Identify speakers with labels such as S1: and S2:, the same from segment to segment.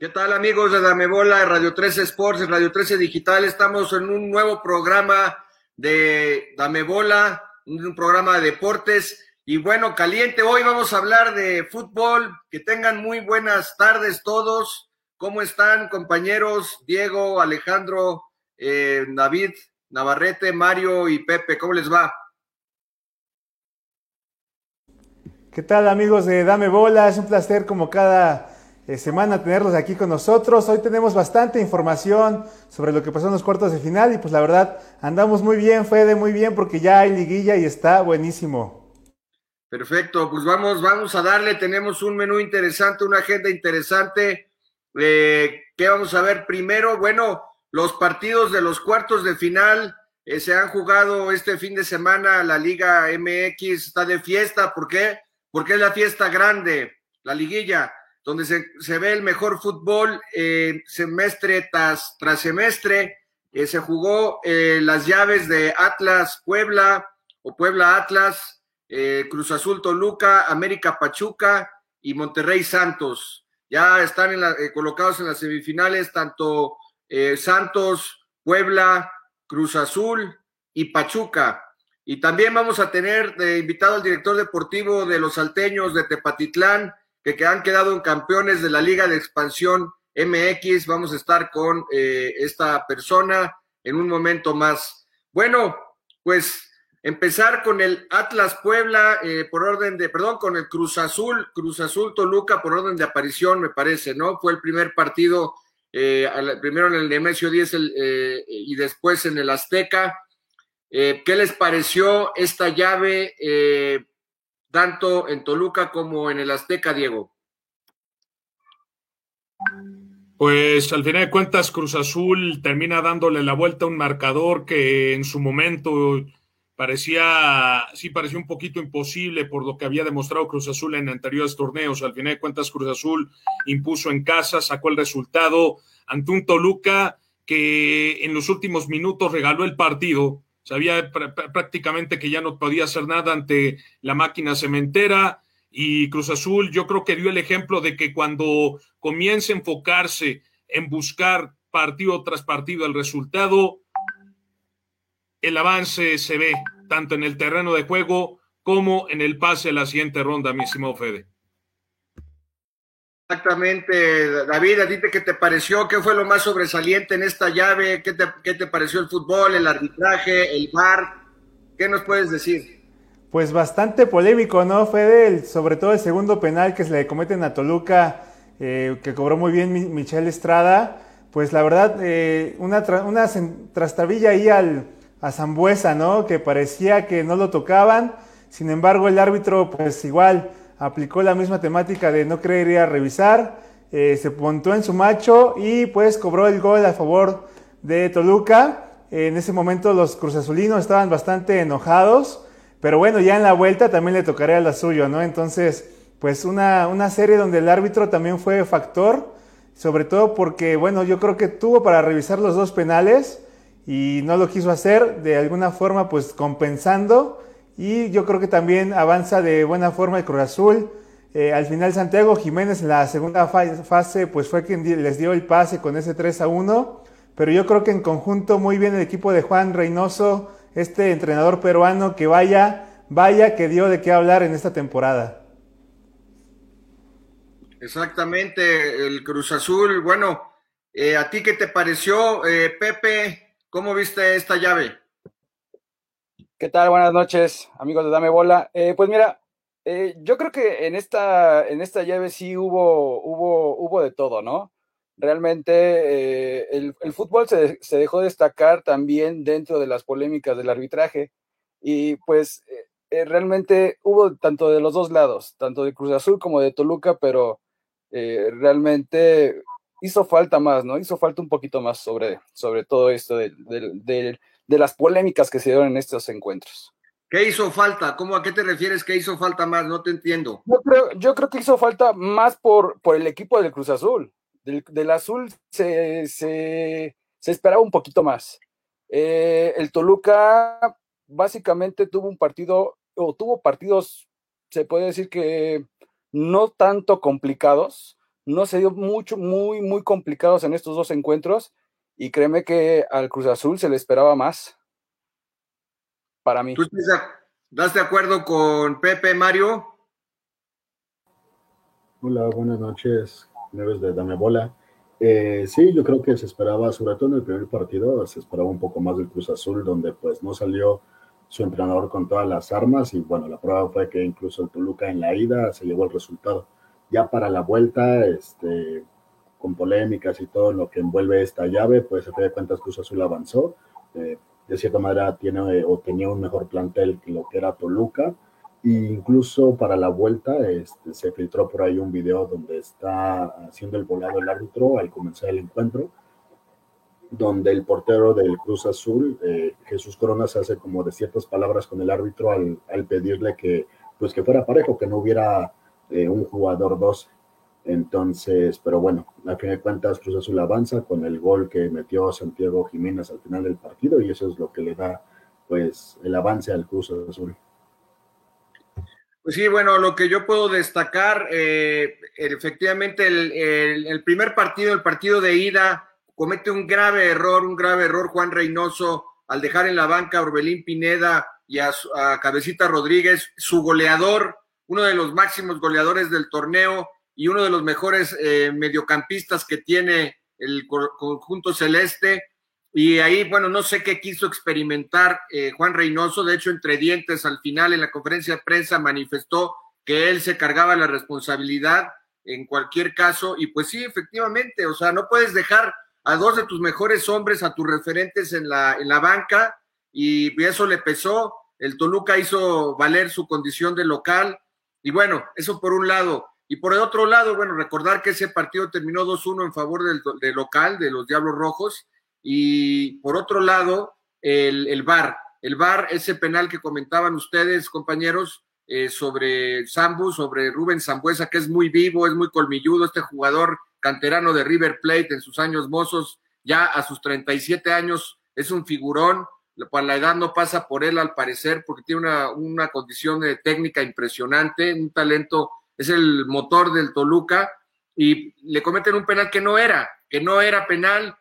S1: ¿Qué tal amigos de Dame Bola, Radio 13 Sports, Radio 13 Digital? Estamos en un nuevo programa de Dame Bola, un programa de deportes. Y bueno, caliente, hoy vamos a hablar de fútbol. Que tengan muy buenas tardes todos. ¿Cómo están compañeros? Diego, Alejandro, eh, David, Navarrete, Mario y Pepe, ¿cómo les va?
S2: ¿Qué tal amigos de Dame Bola? Es un placer como cada semana tenerlos aquí con nosotros. Hoy tenemos bastante información sobre lo que pasó en los cuartos de final y pues la verdad andamos muy bien, Fede, muy bien porque ya hay liguilla y está buenísimo.
S1: Perfecto, pues vamos, vamos a darle, tenemos un menú interesante, una agenda interesante. Eh, ¿Qué vamos a ver primero? Bueno, los partidos de los cuartos de final eh, se han jugado este fin de semana, la Liga MX está de fiesta, ¿por qué? Porque es la fiesta grande, la liguilla donde se, ve el mejor fútbol eh, semestre tras, tras semestre. Eh, se jugó eh, las llaves de Atlas Puebla o Puebla Atlas, Cruz Azul Toluca, América Pachuca y Monterrey Santos. Ya están colocados en las semifinales tanto Santos, Puebla, Cruz Azul y Pachuca. Y también vamos a tener de invitado al director deportivo de los salteños de Tepatitlán, que han quedado en campeones de la Liga de Expansión MX. Vamos a estar con eh, esta persona en un momento más. Bueno, pues empezar con el Atlas Puebla eh, por orden de, perdón, con el Cruz Azul, Cruz Azul Toluca por orden de aparición, me parece, ¿no? Fue el primer partido, eh, primero en el Nemesio 10 y después en el Azteca. ¿Qué les pareció esta llave? Tanto en Toluca como en el Azteca, Diego?
S3: Pues al final de cuentas Cruz Azul termina dándole la vuelta a un marcador que en su momento parecía, sí parecía un poquito imposible por lo que había demostrado Cruz Azul en anteriores torneos. Al final de cuentas Cruz Azul impuso en casa, sacó el resultado ante un Toluca que en los últimos minutos regaló el partido sabía prácticamente que ya no podía hacer nada ante la máquina cementera y Cruz Azul yo creo que dio el ejemplo de que cuando comience a enfocarse en buscar partido tras partido el resultado, el avance se ve tanto en el terreno de juego como en el pase a la siguiente ronda, mi estimado Fede.
S1: Exactamente, David, ¿a ti qué te pareció? ¿Qué fue lo más sobresaliente en esta llave? ¿Qué te, pareció el fútbol, el arbitraje, el VAR? ¿Qué nos puedes decir?
S2: Pues bastante polémico, ¿no, Fede? sobre todo el segundo penal que se le cometen a Toluca, eh, que cobró muy bien Michelle Estrada. Pues la verdad, eh, una, una trastabilla ahí al, a Zambuesa, ¿no? Que parecía que no lo tocaban. Sin embargo, el árbitro, pues igual aplicó la misma temática de no querer ir a revisar, eh, se montó en su macho y pues cobró el gol a favor de Toluca. En ese momento los cruzazulinos estaban bastante enojados, pero bueno, ya en la vuelta también le tocaría la suyo, ¿no? Entonces, pues una, una serie donde el árbitro también fue factor, sobre todo porque, bueno, yo creo que tuvo para revisar los dos penales y no lo quiso hacer, de alguna forma pues compensando y yo creo que también avanza de buena forma el Cruz Azul. Eh, al final Santiago Jiménez en la segunda fase pues fue quien les dio el pase con ese 3 a 1. Pero yo creo que en conjunto muy bien el equipo de Juan Reynoso, este entrenador peruano que vaya, vaya que dio de qué hablar en esta temporada.
S1: Exactamente, el Cruz Azul. Bueno, eh, ¿a ti qué te pareció, eh, Pepe? ¿Cómo viste esta llave?
S4: ¿Qué tal? Buenas noches, amigos de Dame Bola. Eh, pues mira, eh, yo creo que en esta, en esta llave sí hubo, hubo, hubo de todo, ¿no? Realmente eh, el, fútbol se, se, dejó destacar también dentro de las polémicas del arbitraje y pues realmente hubo tanto de los dos lados, tanto de Cruz Azul como de Toluca, pero realmente hizo falta más, ¿no? Hizo falta un poquito más sobre, sobre todo esto del, del de las polémicas que se dieron en estos encuentros.
S1: ¿Qué hizo falta? ¿Cómo a qué te refieres que hizo falta más? No te entiendo.
S4: Yo creo, que hizo falta más por, por el equipo del Cruz Azul. Del, Azul se, esperaba un poquito más. Eh, el Toluca básicamente tuvo un partido, o tuvo partidos, se puede decir que no tanto complicados, no se dio mucho, muy, muy complicados en estos dos encuentros y créeme que al Cruz Azul se le esperaba más. Para mí.
S1: ¿Tú estás de acuerdo con Pepe Mario?
S5: Hola, buenas noches, Neves de Dame Bola. Eh, sí, yo creo que se esperaba, sobre todo en el primer partido, se esperaba un poco más del Cruz Azul, donde pues no salió su entrenador con todas las armas y bueno, la prueba fue que incluso el Toluca en la ida se llevó el resultado. Ya para la vuelta, este, con polémicas y todo lo que envuelve esta llave, pues se de cuentas Cruz Azul avanzó. Eh, de cierta manera tiene o tenía un mejor plantel que lo que era Toluca. E incluso para la vuelta este, se filtró por ahí un video donde está haciendo el volado el árbitro al comenzar el encuentro, donde el portero del Cruz Azul, eh, Jesús Coronas, hace como de ciertas palabras con el árbitro al, al pedirle que, pues que fuera parejo, que no hubiera eh, un jugador dos. Entonces, pero bueno, a fin de cuentas Cruz Azul avanza con el gol que metió Santiago Jiménez al final del partido y eso es lo que le da pues el avance al Cruz Azul.
S1: Pues sí, bueno, lo que yo puedo destacar, eh, efectivamente el, el, primer partido, el partido de ida, comete un grave error, un grave error Juan Reynoso al dejar en la banca a Orbelín Pineda y a, a Cabecita Rodríguez, su goleador, uno de los máximos goleadores del torneo, y uno de los mejores eh, mediocampistas que tiene el conjunto celeste. Y ahí, bueno, no sé qué quiso experimentar eh, Juan Reynoso. De hecho, entre dientes, al final en la conferencia de prensa manifestó que él se cargaba la responsabilidad en cualquier caso. Y pues sí, efectivamente, o sea, no puedes dejar a dos de tus mejores hombres, a tus referentes en la, en la banca, y eso le pesó. El Toluca hizo valer su condición de local. Y bueno, eso por un lado. Y por el otro lado, bueno, recordar que ese partido terminó 2-1 en favor del, local, de los Diablos Rojos. Y por otro lado, el, el VAR. El VAR, ese penal que comentaban ustedes, compañeros, eh, sobre Sambu, sobre Rubén Zambuesa, que es muy vivo, es muy colmilludo, este jugador canterano de River Plate en sus años mozos, ya a sus 37 años, es un figurón. Para la edad no pasa por él, al parecer, porque tiene una, una condición técnica impresionante, un talento es el motor del Toluca, y le cometen un penal que no era, que no era penal.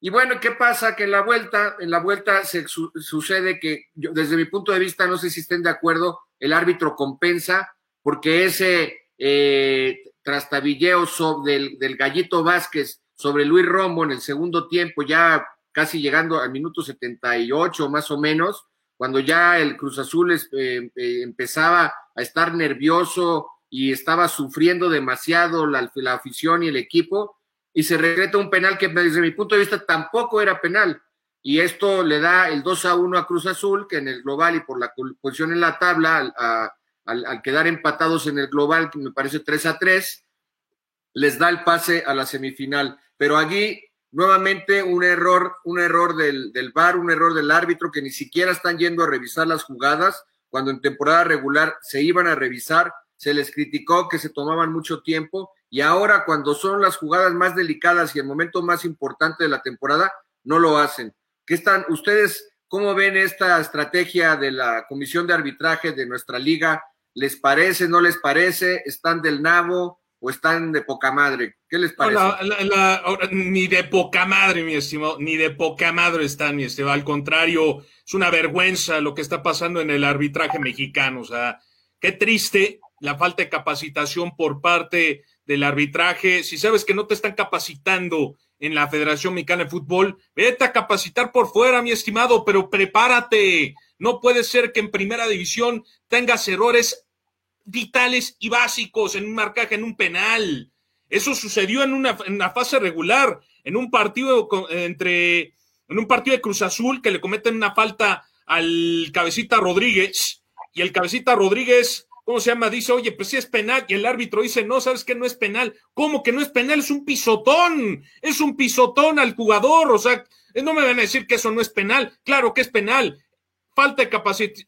S1: Y bueno, ¿qué pasa? Que en la vuelta, en la vuelta se sucede que, desde mi punto de vista, no sé si estén de acuerdo, el árbitro compensa, porque ese eh, trastabilleo del, del Gallito Vázquez sobre Luis Romo en el segundo tiempo, ya casi llegando al minuto 78 más o menos, cuando ya el Cruz Azul eh, eh, empezaba a estar nervioso, y estaba sufriendo demasiado la, la, afición y el equipo, y se regreta un penal que desde mi punto de vista tampoco era penal. Y esto le da el 2 a 1 a Cruz Azul, que en el global y por la posición en la tabla, al, al, quedar empatados en el global, que me parece 3 a 3, les da el pase a la semifinal. Pero allí, nuevamente, un error, un error del, del VAR, un error del árbitro, que ni siquiera están yendo a revisar las jugadas, cuando en temporada regular se iban a revisar se les criticó que se tomaban mucho tiempo y ahora cuando son las jugadas más delicadas y el momento más importante de la temporada, no lo hacen. ¿Qué están ustedes? ¿Cómo ven esta estrategia de la comisión de arbitraje de nuestra liga? ¿Les parece, no les parece? ¿Están del nabo o están de poca madre? ¿Qué les parece?
S3: ni de poca madre, mi estimado, ni de poca madre están, mi estimado. Al contrario, es una vergüenza lo que está pasando en el arbitraje mexicano. O sea, qué triste la falta de capacitación por parte del arbitraje. Si sabes que no te están capacitando en la Federación Mexicana de Fútbol, vete a capacitar por fuera, mi estimado, pero prepárate. No puede ser que en primera división tengas errores vitales y básicos en un marcaje, en un penal. Eso sucedió en una, en fase regular, en un partido entre, en un partido de Cruz Azul que le cometen una falta al cabecita Rodríguez y el cabecita Rodríguez ¿cómo se llama? Dice, oye, pues sí es penal, y el árbitro dice, no, sabes que no es penal. ¿Cómo que no es penal? Es un pisotón, es un pisotón al jugador, o sea, no me van a decir que eso no es penal, claro que es penal. Falta de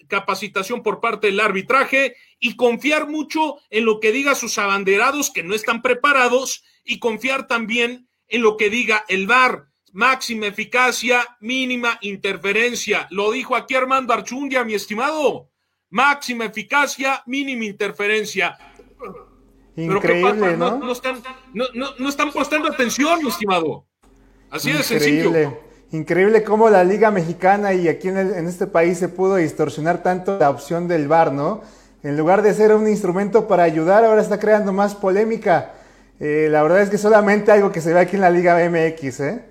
S3: capacitación por parte del arbitraje y confiar mucho en lo que diga sus abanderados que no están preparados y confiar también en lo que diga el VAR. Máxima eficacia, mínima interferencia. Lo dijo aquí Armando Archundia, mi estimado máxima eficacia, mínima interferencia.
S2: Increíble, ¿no?
S3: No, están, no, están prestando atención, mi estimado. Así de sencillo.
S2: Increíble cómo la Liga Mexicana y aquí en, en, este país se pudo distorsionar tanto la opción del VAR, ¿no? En lugar de ser un instrumento para ayudar, ahora está creando más polémica. Eh, la verdad es que solamente algo que se ve aquí en la Liga MX, ¿eh?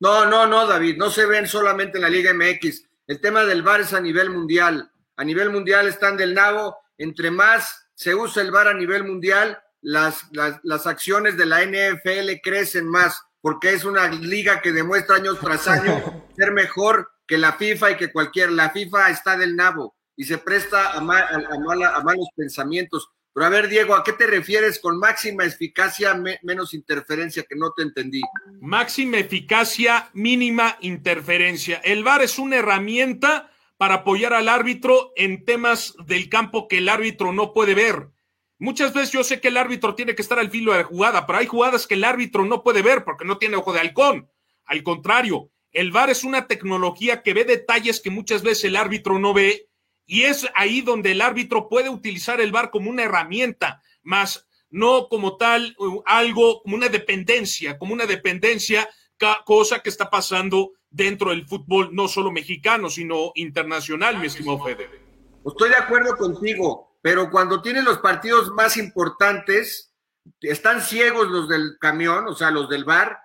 S1: No, no, no, David, no se ven solamente en la Liga MX. El tema del VAR es a nivel mundial. A nivel mundial están del nabo. Entre más se usa el VAR a nivel mundial, las, las, las acciones de la NFL crecen más, porque es una liga que demuestra año tras año ser mejor que la FIFA y que cualquier. La FIFA está del nabo y se presta a, a, malos pensamientos. Pero a ver, Diego, ¿a qué te refieres con máxima eficacia, menos interferencia? Que no te entendí.
S3: Máxima eficacia, mínima interferencia. El VAR es una herramienta para apoyar al árbitro en temas del campo que el árbitro no puede ver. Muchas veces yo sé que el árbitro tiene que estar al filo de la jugada, pero hay jugadas que el árbitro no puede ver porque no tiene ojo de halcón. Al contrario, el VAR es una tecnología que ve detalles que muchas veces el árbitro no ve y es ahí donde el árbitro puede utilizar el VAR como una herramienta, más no como tal algo, como una dependencia, como una dependencia, cosa que está pasando dentro del fútbol, no solo mexicano, sino internacional, mi estimado Fede.
S1: Estoy de acuerdo contigo, pero cuando tienes los partidos más importantes, están ciegos los del camión, o sea, los del VAR,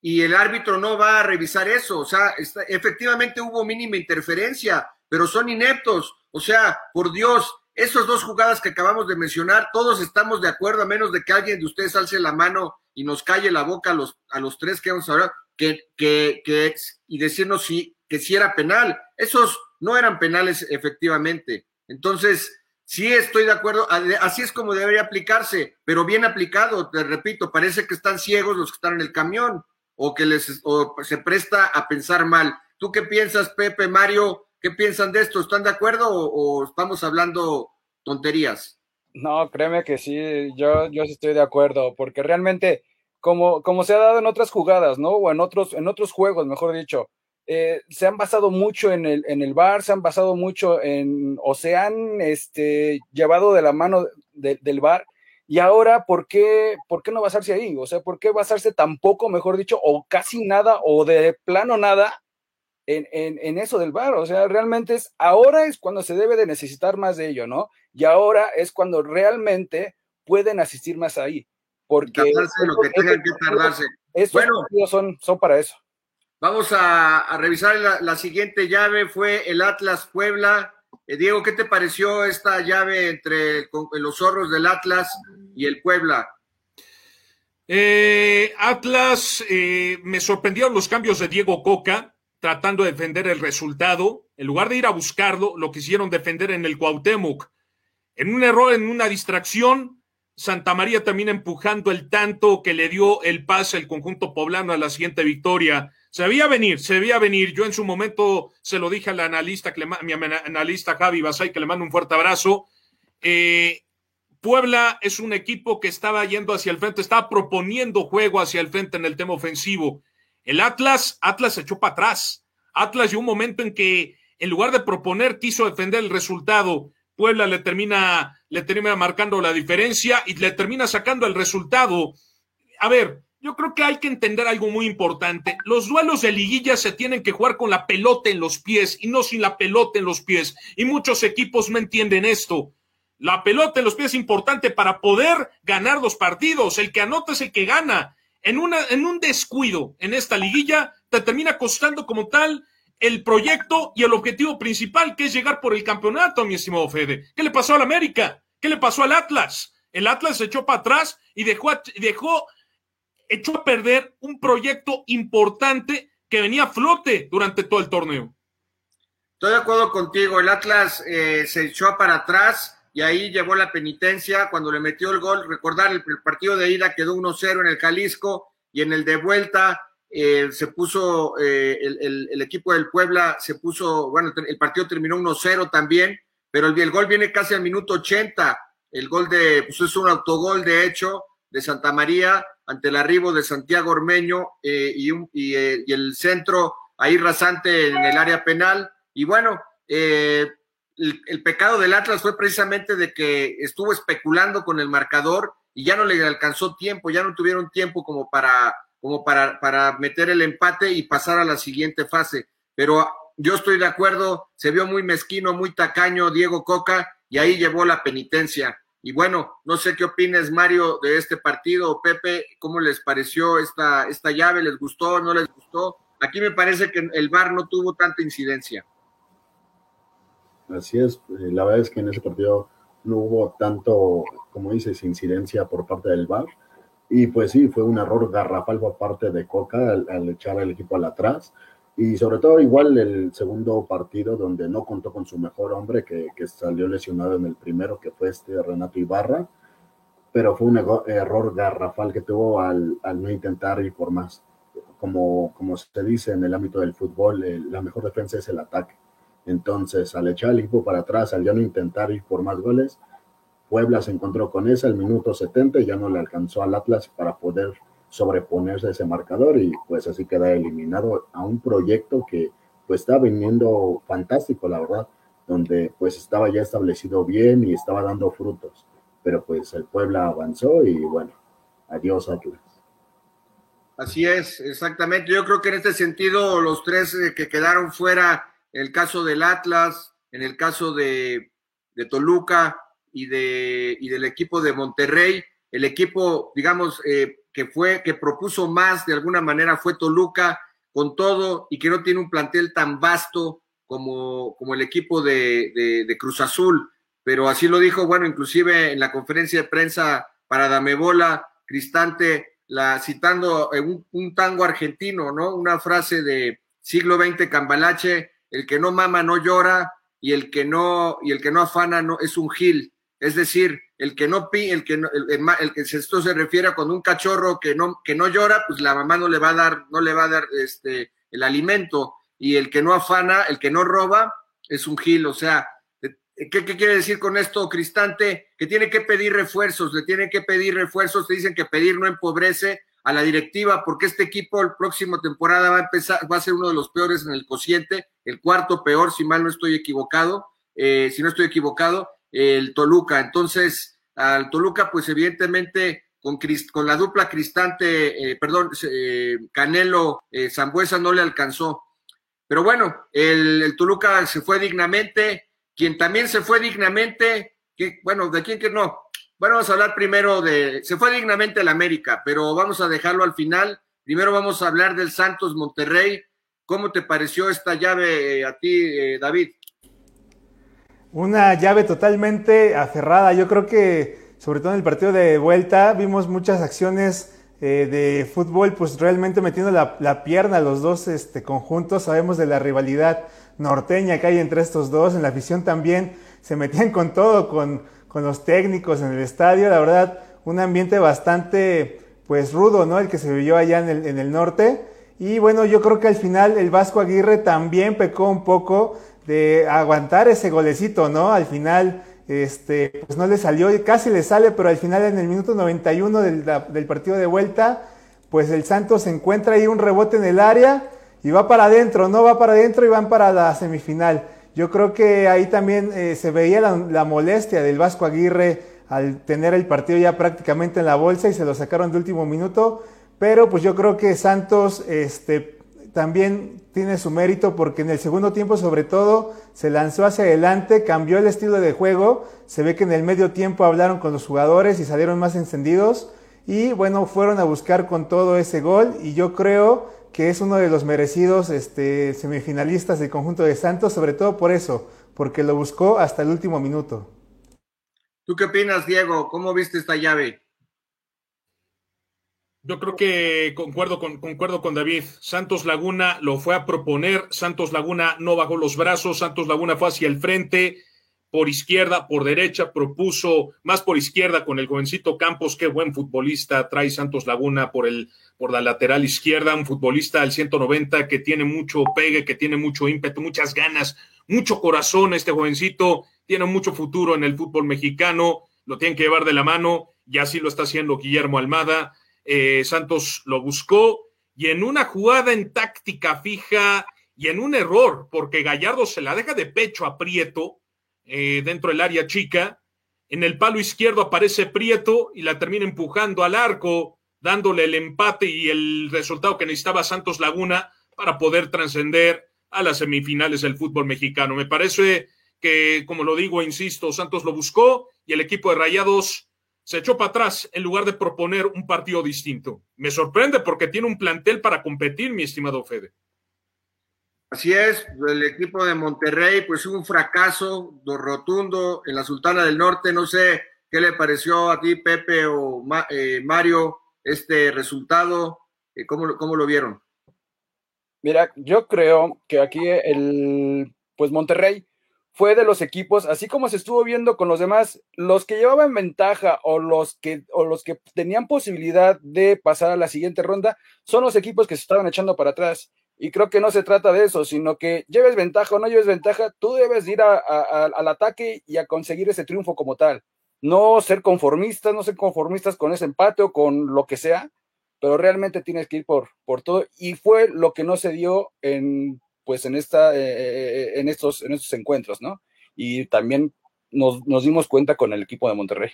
S1: y el árbitro no va a revisar eso. O sea, efectivamente hubo mínima interferencia, pero son ineptos. O sea, por Dios, esas dos jugadas que acabamos de mencionar, todos estamos de acuerdo, a menos de que alguien de ustedes alce la mano y nos calle la boca a los, a los tres que vamos a hablar, que, que, que, y decirnos si, que si era penal. Esos no eran penales efectivamente. Entonces, sí estoy de acuerdo, así es como debería aplicarse, pero bien aplicado, te repito, parece que están ciegos los que están en el camión o que les o se presta a pensar mal. ¿Tú qué piensas, Pepe, Mario? ¿Qué piensan de esto? ¿Están de acuerdo o, estamos hablando tonterías?
S4: No, créeme que sí, yo, yo sí estoy de acuerdo, porque realmente, como, como se ha dado en otras jugadas, ¿no? O en otros, en otros juegos, mejor dicho, eh, se han basado mucho en el, en el bar, se han basado mucho en, o se han este, llevado de la mano del bar. Y ahora, ¿por qué, ¿por qué no basarse ahí? O sea, ¿por qué basarse tampoco, mejor dicho, o casi nada, o de plano nada, en, eso del bar. O sea, realmente es, ahora es cuando se debe de necesitar más de ello, ¿no? Y ahora es cuando realmente pueden asistir más ahí. Porque
S1: lo que tengan que tardarse.
S4: bueno, son, son para eso.
S1: Vamos a, revisar la, siguiente llave, fue el Atlas Puebla. Eh, Diego, ¿qué te pareció esta llave entre los zorros del Atlas y el Puebla?
S3: Eh, Atlas, eh, me sorprendieron los cambios de Diego Coca tratando de defender el resultado, en lugar de ir a buscarlo, lo quisieron defender en el Cuauhtémoc. En un error, en una distracción, Santa María también empujando el tanto que le dio el pase al conjunto poblano a la siguiente victoria. Se debía venir, se debía venir. Yo en su momento se lo dije al analista, mi analista Javi Basay, que le mando un fuerte abrazo. Eh, Puebla es un equipo que estaba yendo hacia el frente, estaba proponiendo juego hacia el frente en el tema ofensivo. El Atlas, Atlas se echó para atrás. Atlas llegó un momento en que en lugar de proponer quiso defender el resultado. Puebla le termina, le termina marcando la diferencia y le termina sacando el resultado. A ver, yo creo que hay que entender algo muy importante. Los duelos de liguilla se tienen que jugar con la pelota en los pies y no sin la pelota en los pies. Y muchos equipos no entienden esto. La pelota en los pies es importante para poder ganar los partidos. El que anota es el que gana en, una, en un descuido en esta liguilla, te termina costando como tal el proyecto y el objetivo principal, que es llegar por el campeonato, mi estimado Fede. ¿Qué le pasó al América? ¿Qué le pasó al Atlas? El Atlas se echó para atrás y dejó, dejó, echó a perder un proyecto importante que venía a flote durante todo el torneo.
S1: Estoy de acuerdo contigo, el Atlas eh, se echó para atrás y ahí llevó la penitencia cuando le metió el gol. Recordar, el, partido de ida quedó 1-0 en el Jalisco y en el de vuelta eh, se puso, eh, el, equipo del Puebla se puso, bueno, el partido terminó 1-0 también, pero el, gol viene casi al minuto 80. El gol de, pues es un autogol de hecho de Santa María ante el arribo de Santiago Ormeño eh, y, y, y, el centro ahí rasante en el área penal. Y bueno, el, pecado del Atlas fue precisamente de que estuvo especulando con el marcador y ya no le alcanzó tiempo, ya no tuvieron tiempo como para, como para, para meter el empate y pasar a la siguiente fase. Pero yo estoy de acuerdo, se vio muy mezquino, muy tacaño Diego Coca y ahí llevó la penitencia. Y bueno, no sé qué opines, Mario, de este partido. Pepe, ¿cómo les pareció esta, esta llave? ¿Les gustó? ¿No les gustó? Aquí me parece que el VAR no tuvo tanta incidencia.
S5: Así es, eh, la verdad es que en ese partido no hubo tanto, como dices, incidencia por parte del VAR. Y pues sí, fue un error garrafal por parte de Coca al, echar al equipo al atrás. Y sobre todo igual el segundo partido donde no contó con su mejor hombre que, salió lesionado en el primero, que fue este Renato Ibarra. Pero fue un error garrafal que tuvo al, al no intentar ir por más. Como, como se dice en el ámbito del fútbol, la mejor defensa es el ataque entonces, al echar el equipo para atrás, al ya no intentar ir por más goles, Puebla se encontró con esa al minuto 70 y ya no le alcanzó al Atlas para poder sobreponerse a ese marcador y pues así queda eliminado a un proyecto que pues está viniendo fantástico, la verdad, donde pues estaba ya establecido bien y estaba dando frutos, pero pues el Puebla avanzó y bueno, adiós Atlas.
S1: Así es, exactamente. Yo creo que en este sentido los tres eh, que quedaron fuera en el caso del Atlas, en el caso de, Toluca y, de, y del equipo de Monterrey, el equipo, digamos, eh, que fue, que propuso más de alguna manera fue Toluca, con todo, y que no tiene un plantel tan vasto como, como el equipo de, Cruz Azul. Pero así lo dijo, bueno, inclusive en la conferencia de prensa para Damebola, Cristante, la, citando un, un tango argentino, ¿no? Una frase de siglo XX Cambalache, el que no mama no llora y el que no y el que no afana no es un gil. Es decir, el que no pi, el que no, el, que esto se refiere a cuando un cachorro que no que no llora, pues la mamá no le va a dar no le va a dar este el alimento y el que no afana, el que no roba es un gil, o sea, ¿Qué, ¿Qué, quiere decir con esto, Cristante? Que tiene que pedir refuerzos, le tiene que pedir refuerzos, te dicen que pedir no empobrece, a la directiva, porque este equipo el próximo temporada va a empezar, va a ser uno de los peores en el cociente, el cuarto peor, si mal no estoy equivocado, eh, si no estoy equivocado, el Toluca. Entonces, al Toluca, pues evidentemente con, con la dupla Cristante, eh, perdón, eh, Canelo Zambuesa no le alcanzó. Pero bueno, el, el, Toluca se fue dignamente, quien también se fue dignamente, que, bueno, de quién que no, bueno, vamos a hablar primero de, se fue dignamente el América, pero vamos a dejarlo al final. Primero vamos a hablar del Santos Monterrey. ¿Cómo te pareció esta llave eh, a ti, eh, David?
S2: Una llave totalmente aferrada. Yo creo que, sobre todo en el partido de vuelta, vimos muchas acciones eh, de fútbol, pues realmente metiendo la, pierna a los dos este, conjuntos. Sabemos de la rivalidad norteña que hay entre estos dos. En la afición también se metían con todo, con los técnicos en el estadio, la verdad, un ambiente bastante pues rudo, ¿no? El que se vivió allá en el norte. Y bueno, yo creo que al final el Vasco Aguirre también pecó un poco de aguantar ese golecito, ¿no? Al final, este, pues no le salió, casi le sale, pero al final en el minuto 91 del, del partido de vuelta, pues el Santos encuentra ahí un rebote en el área y va para adentro, no va para adentro y van para la semifinal. Yo creo que ahí también eh, se veía la, molestia del Vasco Aguirre al tener el partido ya prácticamente en la bolsa y se lo sacaron de último minuto. Pero pues yo creo que Santos este, también tiene su mérito porque en el segundo tiempo sobre todo se lanzó hacia adelante, cambió el estilo de juego. Se ve que en el medio tiempo hablaron con los jugadores y salieron más encendidos. Y bueno, fueron a buscar con todo ese gol y yo creo que es uno de los merecidos este, semifinalistas del conjunto de Santos, sobre todo por eso, porque lo buscó hasta el último minuto.
S1: ¿Tú qué opinas, Diego? ¿Cómo viste esta llave?
S3: Yo creo que concuerdo con, concuerdo con David. Santos Laguna lo fue a proponer, Santos Laguna no bajó los brazos, Santos Laguna fue hacia el frente, por izquierda, por derecha, propuso más por izquierda con el jovencito Campos, qué buen futbolista trae Santos Laguna por el por la lateral izquierda, un futbolista al 190 que tiene mucho pegue, que tiene mucho ímpetu, muchas ganas, mucho corazón este jovencito, tiene mucho futuro en el fútbol mexicano, lo tienen que llevar de la mano, y así lo está haciendo Guillermo Almada. Eh, Santos lo buscó y en una jugada en táctica fija y en un error, porque Gallardo se la deja de pecho a Prieto eh, dentro del área chica, En el palo izquierdo aparece Prieto y la termina empujando al arco, dándole el empate y el resultado que necesitaba Santos Laguna para poder trascender a las semifinales del fútbol mexicano. Me parece que, como lo digo, insisto, Santos lo buscó y el equipo de Rayados se echó para atrás en lugar de proponer un partido distinto. Me sorprende porque tiene un plantel para competir, mi estimado Fede.
S1: Así es, el equipo de Monterrey, pues un fracaso rotundo en la Sultana del Norte. No sé qué le pareció a ti, Pepe o eh, Mario, este resultado. Eh, ¿cómo, ¿Cómo lo vieron?
S4: Mira, yo creo que aquí el, pues Monterrey fue de los equipos, así como se estuvo viendo con los demás, los que llevaban ventaja o los que, o los que tenían posibilidad de pasar a la siguiente ronda, son los equipos que se estaban echando para atrás. Y creo que no se trata de eso, sino que lleves ventaja o no lleves ventaja, tú debes ir al ataque y a conseguir ese triunfo como tal. No ser conformistas, no ser conformistas con ese empate o con lo que sea, pero realmente tienes que ir por, por todo y fue lo que no se dio en pues en esta eh, eh, eh, en estos en estos encuentros, ¿no? Y también nos, nos dimos cuenta con el equipo de Monterrey.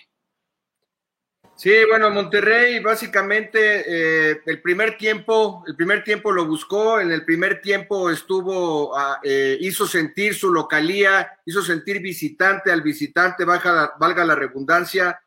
S1: Sí, bueno, Monterrey básicamente el primer tiempo, el primer tiempo lo buscó, en el primer tiempo estuvo, ah, hizo sentir su localía, hizo sentir visitante al visitante, valga, valga la redundancia,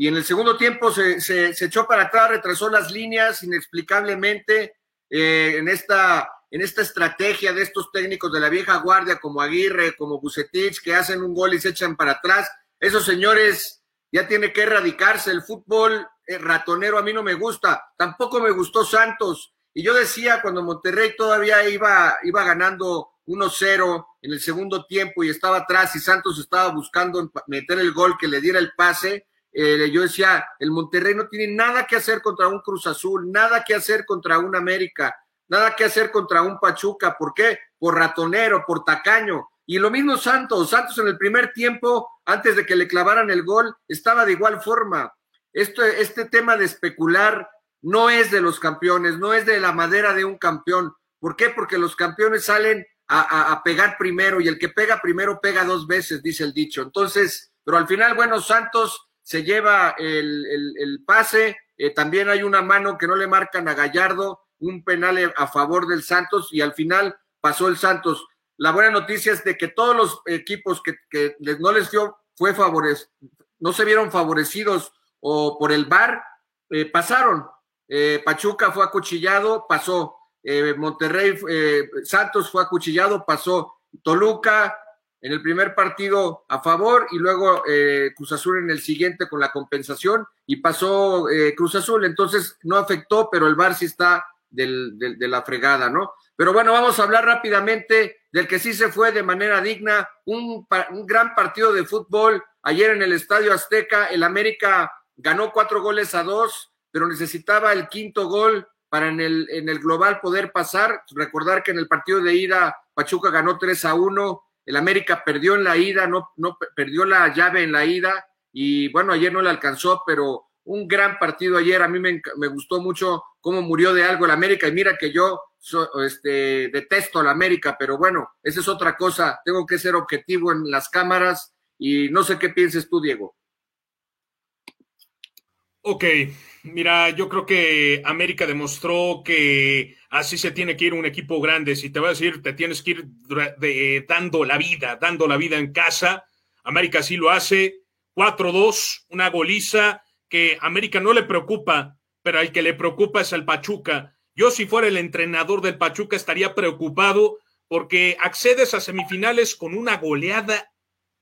S1: y en el segundo tiempo se, se, echó para atrás, retrasó las líneas inexplicablemente eh, en, esta, en esta estrategia de estos técnicos de la vieja guardia como Aguirre, como Bucetich, que hacen un gol y se echan para atrás. Esos señores ya tiene que erradicarse. El fútbol eh, ratonero a mí no me gusta, tampoco me gustó Santos. Y yo decía cuando Monterrey todavía iba, iba ganando 1-0 en el segundo tiempo y estaba atrás y Santos estaba buscando meter el gol que le diera el pase, eh, yo decía, el Monterrey no tiene nada que hacer contra un Cruz Azul, nada que hacer contra un América, nada que hacer contra un Pachuca. ¿Por qué? Por ratonero, por tacaño. Y lo mismo Santos. Santos en el primer tiempo, antes de que le clavaran el gol, estaba de igual forma. Esto, este tema de especular no es de los campeones, no es de la madera de un campeón. ¿Por qué? Porque los campeones salen a, a pegar primero y el que pega primero pega dos veces, dice el dicho. Entonces, pero al final, bueno, Santos se lleva el, pase, eh, también hay una mano que no le marcan a Gallardo, un penal a favor del Santos y al final pasó el Santos. La buena noticia es de que todos los equipos que, no les dio, fue favores, no se vieron favorecidos o por el VAR, eh, pasaron. Eh, Pachuca fue acuchillado, pasó. Monterrey, Santos fue acuchillado, pasó. Toluca, en el primer partido a favor y luego eh, Cruz Azul en el siguiente con la compensación y pasó eh, Cruz Azul, entonces no afectó, pero el VAR sí está del, de la fregada, ¿no? Pero bueno, vamos a hablar rápidamente del que sí se fue de manera digna, un, gran partido de fútbol ayer en el Estadio Azteca, el América ganó cuatro goles a dos, pero necesitaba el quinto gol para en el, global poder pasar. Recordar que en el partido de ida Pachuca ganó 3 a 1, el América perdió en la ida, no, no perdió la llave en la ida y bueno, ayer no le alcanzó, pero un gran partido ayer. A mí me, gustó mucho cómo murió de algo el América y mira que yo este, detesto al América, pero bueno, esa es otra cosa. Tengo que ser objetivo en las cámaras y no sé qué pienses tú, Diego.
S3: Ok, mira, yo creo que América demostró que así se tiene que ir un equipo grande. Si te va a decir, te tienes que ir dando la vida, dando la vida en casa. América sí lo hace. 4-2, una goliza que América no le preocupa, pero al que le preocupa es el Pachuca. Yo si fuera el entrenador del Pachuca estaría preocupado porque accedes a semifinales con una goleada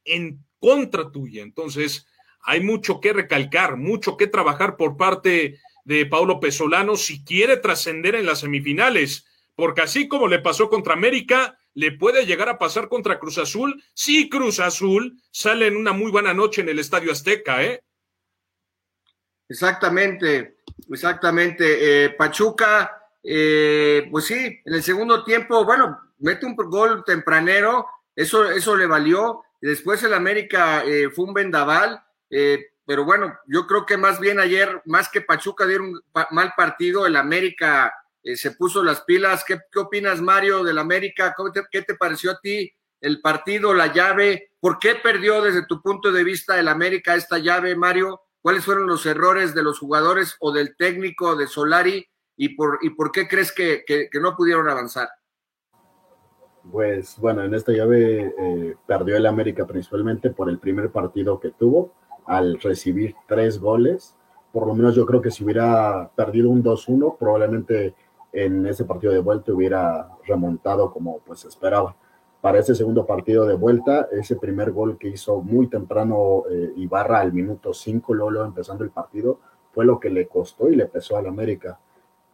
S3: en contra tuya. Entonces, hay mucho que recalcar, mucho que trabajar por parte de Paulo Pesolano si quiere trascender en las semifinales, porque así como le pasó contra América, le puede llegar a pasar contra Cruz Azul si Cruz Azul sale en una muy buena noche en el Estadio Azteca, ¿eh?
S1: Exactamente, exactamente. Eh, Pachuca, eh, pues sí, en el segundo tiempo, bueno, mete un gol tempranero, eso, eso le valió. Después el América eh, fue un vendaval eh, pero bueno, yo creo que más bien ayer, más que Pachuca dieron un mal partido, el América eh, se puso las pilas. ¿Qué, opinas, Mario, del América? ¿Qué te pareció a ti el partido, la llave. ¿Por qué perdió desde tu punto de vista el América esta llave, Mario? ¿Cuáles fueron los errores de los jugadores o del técnico de Solari? ¿Y por, y por qué crees que, no pudieron avanzar?
S5: Pues bueno, en esta llave eh, perdió el América principalmente por el primer partido que tuvo al recibir tres goles. Por lo menos yo creo que si hubiera perdido un 2-1, probablemente en ese partido de vuelta hubiera remontado como pues esperaba. Para ese segundo partido de vuelta, ese primer gol que hizo muy temprano eh, Ibarra al minuto 5, Lolo empezando el partido, fue lo que le costó y le pesó al América.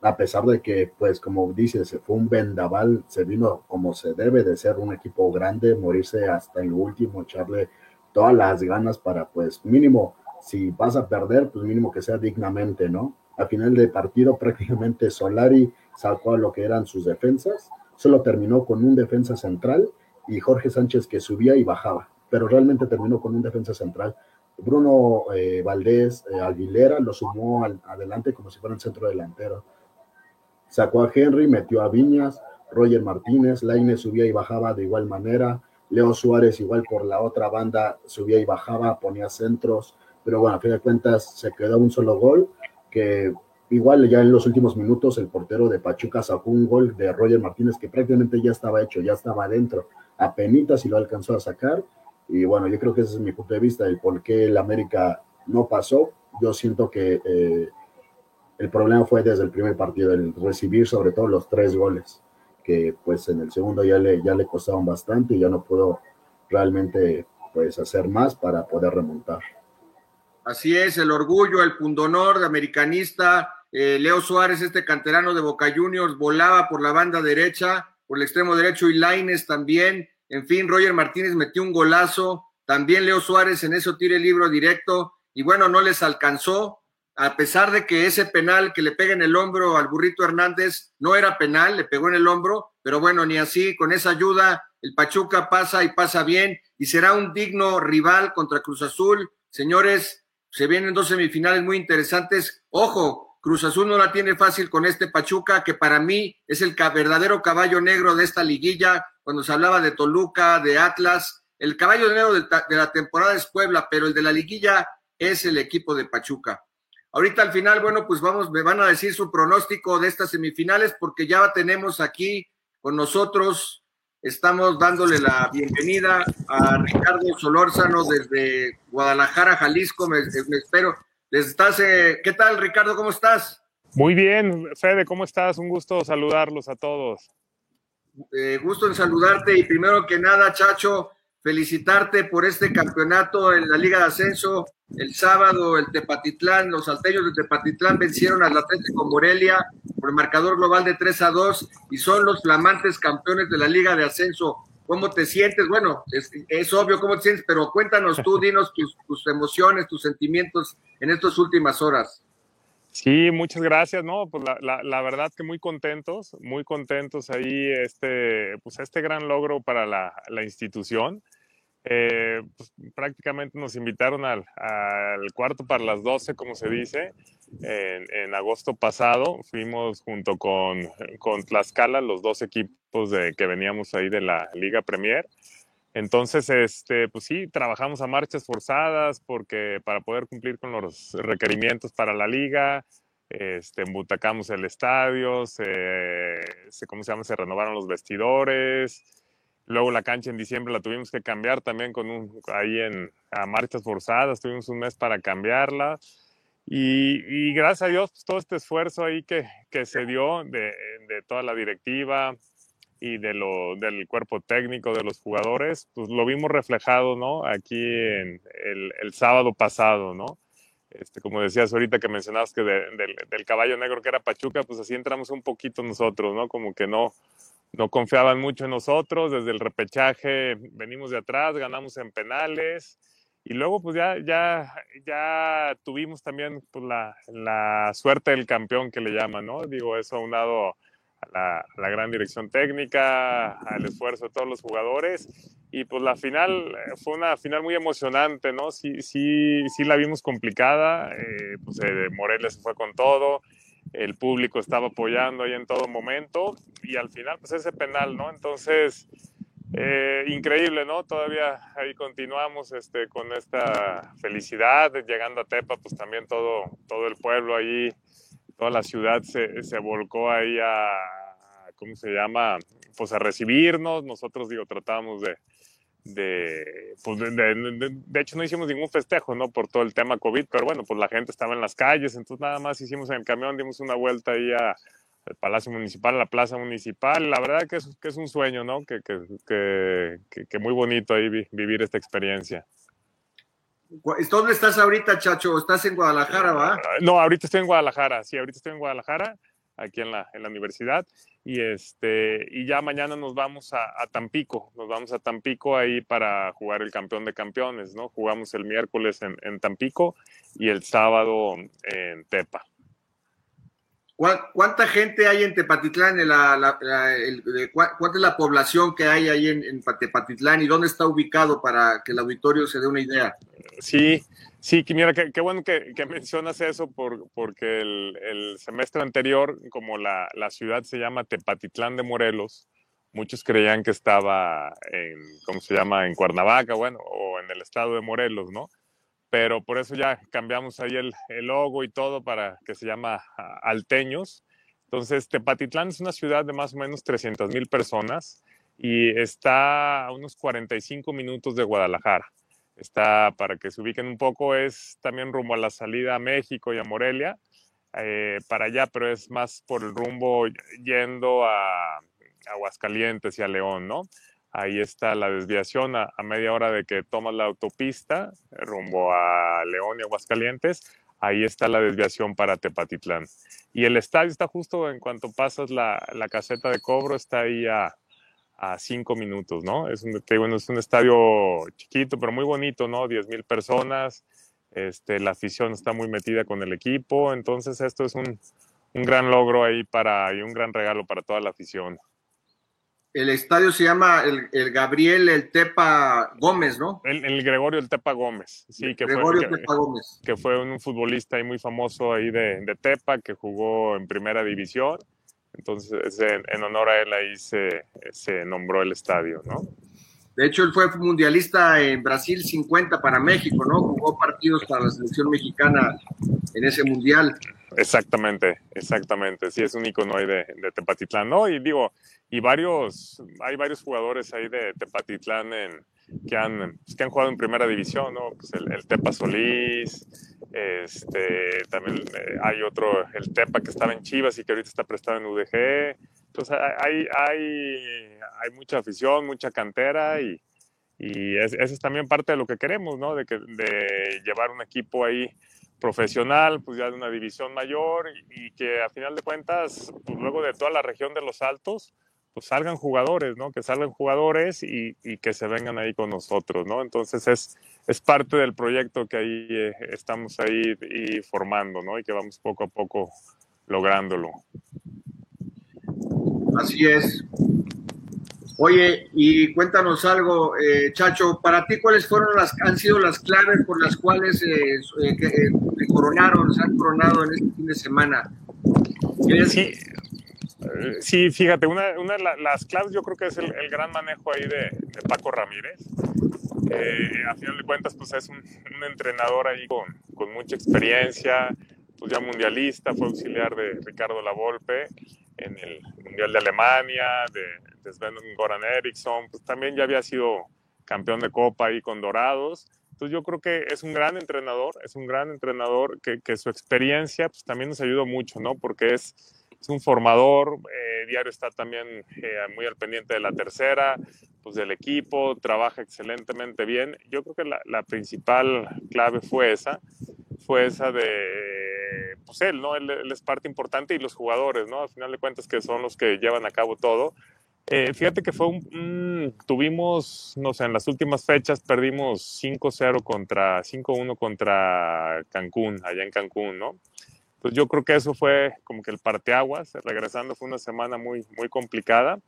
S5: A pesar de que, pues como dices, fue un vendaval, se vino como se debe de ser un equipo grande, morirse hasta el último, echarle todas las ganas para, pues mínimo, si vas a perder, pues mínimo que sea dignamente, ¿no? Al final del partido prácticamente Solari sacó a lo que eran sus defensas, solo terminó con un defensa central y Jorge Sánchez que subía y bajaba, pero realmente terminó con un defensa central. Bruno eh, Valdés eh, Aguilera lo sumó al, adelante como si fuera el centro delantero. Sacó a Henry, metió a Viñas, Roger Martínez, Laine subía y bajaba de igual manera, Leo Suárez igual por la otra banda subía y bajaba, ponía centros, pero bueno, a fin de cuentas se quedó un solo gol que igual ya en los últimos minutos el portero de Pachuca sacó un gol de Roger Martínez que prácticamente ya estaba hecho, ya estaba adentro, apenas y lo alcanzó a sacar. Y bueno, yo creo que ese es mi punto de vista, el por qué el América no pasó. Yo siento que eh, el problema fue desde el primer partido, el recibir sobre todo los tres goles, que pues en el segundo ya le, ya le costaron bastante y ya no puedo realmente pues hacer más para poder remontar.
S1: Así es, el orgullo, el pundonor de americanista. Eh, Leo Suárez, este canterano de Boca Juniors, volaba por la banda derecha, por el extremo derecho y Laines también. En fin, Roger Martínez metió un golazo. También Leo Suárez en eso tira el libro directo. Y bueno, no les alcanzó, a pesar de que ese penal que le pega en el hombro al burrito Hernández no era penal, le pegó en el hombro, pero bueno, ni así, con esa ayuda, el Pachuca pasa y pasa bien y será un digno rival contra Cruz Azul. Señores, se vienen dos semifinales muy interesantes. Ojo, Cruz Azul no la tiene fácil con este Pachuca, que para mí es el verdadero caballo negro de esta liguilla. Cuando se hablaba de Toluca, de Atlas, el caballo negro de, la temporada es Puebla, pero el de la liguilla es el equipo de Pachuca. Ahorita al final, bueno, pues vamos, me van a decir su pronóstico de estas semifinales, porque ya tenemos aquí con nosotros Estamos dándole la bienvenida a Ricardo Solórzano desde Guadalajara, Jalisco. Me, espero. Estás, eh, ¿Qué tal, Ricardo? ¿Cómo estás?
S6: Muy bien, Fede, ¿cómo estás? Un gusto saludarlos a todos.
S1: Eh, gusto en saludarte y primero que nada, Chacho, felicitarte por este campeonato en la Liga de Ascenso. El sábado, el Tepatitlán, los salteños de Tepatitlán vencieron al Atlético Morelia por el marcador global de 3 a 2 y son los flamantes campeones de la Liga de Ascenso. ¿Cómo te sientes? Bueno, es, obvio cómo te sientes, pero cuéntanos tú, dinos tus, emociones, tus sentimientos en estas últimas horas.
S6: Sí, muchas gracias, ¿no? Pues la, la, verdad que muy contentos, muy contentos ahí, este, pues este gran logro para la, la institución. Eh, pues, prácticamente nos invitaron al, cuarto para las 12, como se dice, en, en agosto pasado. Fuimos junto con, con, Tlaxcala, los dos equipos de, que veníamos ahí de la Liga Premier. Entonces, este, pues sí, trabajamos a marchas forzadas porque para poder cumplir con los requerimientos para la liga, este, embutacamos el estadio, se, se, ¿cómo se llama? Se renovaron los vestidores, Luego la cancha en diciembre la tuvimos que cambiar también con un, ahí en, a marchas forzadas, tuvimos un mes para cambiarla. Y, gracias a Dios, pues, todo este esfuerzo ahí que, que se dio de, de, toda la directiva y de lo, del cuerpo técnico de los jugadores, pues lo vimos reflejado, ¿no? Aquí en el, el sábado pasado, ¿no? Este, como decías ahorita que mencionabas que del caballo negro que era Pachuca, pues así entramos un poquito nosotros, ¿no? Como que no, no confiaban mucho en nosotros, desde el repechaje venimos de atrás, ganamos en penales y luego pues ya, ya, ya tuvimos también pues, la, la suerte del campeón que le llaman, ¿no? Digo, eso aunado a la, la gran dirección técnica, al esfuerzo de todos los jugadores y pues la final eh, fue una final muy emocionante, ¿no? Sí, sí, sí la vimos complicada, eh, pues eh, se fue con todo, el público estaba apoyando ahí en todo momento y al final pues ese penal, ¿no? Entonces, Eh, increíble, ¿no? Todavía ahí continuamos este, con esta felicidad, llegando a Tepa, pues también todo, todo el pueblo ahí, toda la ciudad se, se volcó ahí a, ¿cómo se llama? Pues a recibirnos, nosotros digo, tratábamos de, de, pues de, de, de, hecho no hicimos ningún festejo, ¿no? Por todo el tema COVID, pero bueno, pues la gente estaba en las calles, entonces nada más hicimos en el camión, dimos una vuelta ahí a, al Palacio Municipal, a la Plaza Municipal. La verdad que es, que es un sueño, ¿no? Que, que, que, que muy bonito ahí vi, vivir esta experiencia.
S1: ¿Dónde estás ahorita, Chacho? ¿Estás en Guadalajara, va?
S6: No, ahorita estoy en Guadalajara, sí, ahorita estoy en Guadalajara, aquí en la, en la universidad, y, este, y ya mañana nos vamos a, a, Tampico, nos vamos a Tampico ahí para jugar el campeón de campeones, ¿no? Jugamos el miércoles en, en Tampico y el sábado en Tepa.
S1: ¿Cuánta gente hay en Tepatitlán? La, la, la, el, ¿Cuánta es la población que hay ahí en, en, Tepatitlán y dónde está ubicado para que el auditorio se dé una idea?
S6: Sí, sí, que mira, qué bueno que, que, mencionas eso por, porque el, semestre anterior, como la, ciudad se llama Tepatitlán de Morelos, muchos creían que estaba en, ¿cómo se llama?, en Cuernavaca, bueno, o en el estado de Morelos, ¿no? pero por eso ya cambiamos ahí el, el, logo y todo para que se llama Alteños. Entonces, Tepatitlán es una ciudad de más o menos 300 mil personas y está a unos 45 minutos de Guadalajara. Está, para que se ubiquen un poco, es también rumbo a la salida a México y a Morelia, eh, para allá, pero es más por el rumbo yendo a Aguascalientes y a León, ¿no? Ahí está la desviación a, media hora de que tomas la autopista rumbo a León y Aguascalientes. Ahí está la desviación para Tepatitlán. Y el estadio está justo en cuanto pasas la, la caseta de cobro, está ahí a, a cinco minutos, ¿no? Es un, bueno, es un estadio chiquito, pero muy bonito, ¿no? Diez mil personas. Este, la afición está muy metida con el equipo. Entonces, esto es un, un gran logro ahí para, y un gran regalo para toda la afición
S1: el estadio se llama el, el, Gabriel el Tepa Gómez, ¿no?
S6: El, el Gregorio el Tepa Gómez, sí, que
S1: Gregorio
S6: fue,
S1: Tepa Gómez.
S6: que fue un futbolista ahí muy famoso ahí de, de Tepa, que jugó en primera división. Entonces, en, en honor a él ahí se, se, nombró el estadio, ¿no?
S1: De hecho, él fue mundialista en Brasil 50 para México, ¿no? Jugó partidos para la selección mexicana en ese mundial.
S6: Exactamente, exactamente. Sí, es un icono ahí de, de Tepatitlán, ¿no? Y digo, y varios, hay varios jugadores ahí de Tepatitlán en, que, han, pues, que han jugado en primera división, ¿no? Pues el, el, Tepa Solís, este, también eh, hay otro, el Tepa que estaba en Chivas y que ahorita está prestado en UDG. Entonces hay, hay, hay mucha afición, mucha cantera y, y es, eso es también parte de lo que queremos, ¿no? De, que, de llevar un equipo ahí profesional, pues ya de una división mayor y que a final de cuentas, pues luego de toda la región de los Altos, pues salgan jugadores, ¿no? Que salgan jugadores y, y, que se vengan ahí con nosotros, ¿no? Entonces es, es parte del proyecto que ahí eh, estamos ahí y formando, ¿no? Y que vamos poco a poco lográndolo.
S1: Así es. Oye, y cuéntanos algo, eh, Chacho, para ti, ¿cuáles fueron las, han sido las claves por las cuales eh, eh, que, eh, coronaron, se han coronado en este fin de semana?
S6: Sí, sí, fíjate, una, una de las claves yo creo que es el, el gran manejo ahí de, de Paco Ramírez. Eh, a final de cuentas, pues es un, un entrenador ahí con, con, mucha experiencia, pues ya mundialista, fue auxiliar de Ricardo Lavolpe en el Mundial de Alemania, de, de Sven Goran Eriksson, pues también ya había sido campeón de Copa ahí con Dorados. Entonces yo creo que es un gran entrenador, es un gran entrenador que, que su experiencia pues también nos ayudó mucho, ¿no? Porque es, es un formador, eh, diario está también eh, muy al pendiente de la tercera, pues del equipo, trabaja excelentemente bien. Yo creo que la, la principal clave fue esa, fue esa de, pues él, ¿no? Él, él, es parte importante y los jugadores, ¿no? Al final de cuentas que son los que llevan a cabo todo. Eh, fíjate que fue un, un, tuvimos, no sé, en las últimas fechas perdimos 5-0 contra, 5-1 contra Cancún, allá en Cancún, ¿no? Pues yo creo que eso fue como que el parteaguas. Regresando fue una semana muy, muy complicada,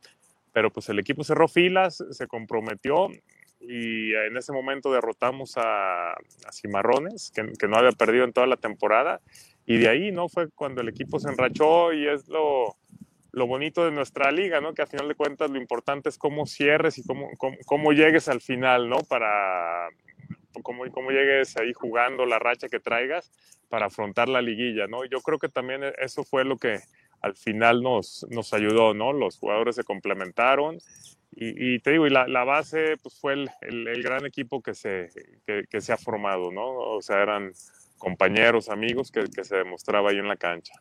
S6: pero pues el equipo cerró filas, se comprometió y en ese momento derrotamos a, a Cimarrones, que, que, no había perdido en toda la temporada. Y de ahí, ¿no? Fue cuando el equipo se enrachó y es lo, lo bonito de nuestra liga, ¿no? Que a final de cuentas lo importante es cómo cierres y cómo, cómo, llegues al final, ¿no? Para cómo, cómo llegues ahí jugando la racha que traigas para afrontar la liguilla, ¿no? Yo creo que también eso fue lo que al final nos, nos ayudó, ¿no? Los jugadores se complementaron y, te digo, y la, la, base pues fue el, el, gran equipo que se, que, que, se ha formado, ¿no? O sea, eran compañeros, amigos que, que se demostraba ahí en la cancha.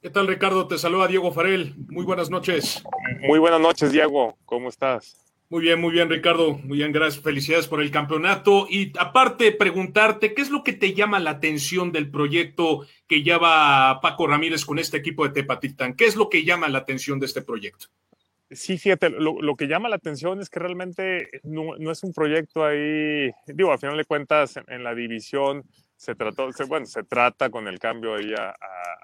S3: ¿Qué tal, Ricardo? Te saluda Diego Farel. Muy buenas noches.
S6: Muy buenas noches, Diego. ¿Cómo estás?
S3: Muy bien, muy bien, Ricardo. Muy bien, gracias. Felicidades por el campeonato. Y aparte, preguntarte, ¿qué es lo que te llama la atención del proyecto que lleva Paco Ramírez con este equipo de Tepatitán? ¿Qué es lo que llama la atención de este proyecto?
S6: Sí, fíjate, lo, que llama la atención es que realmente no, es un proyecto ahí, digo, al final de cuentas, en la división se trató, bueno, se trata con el cambio ahí a,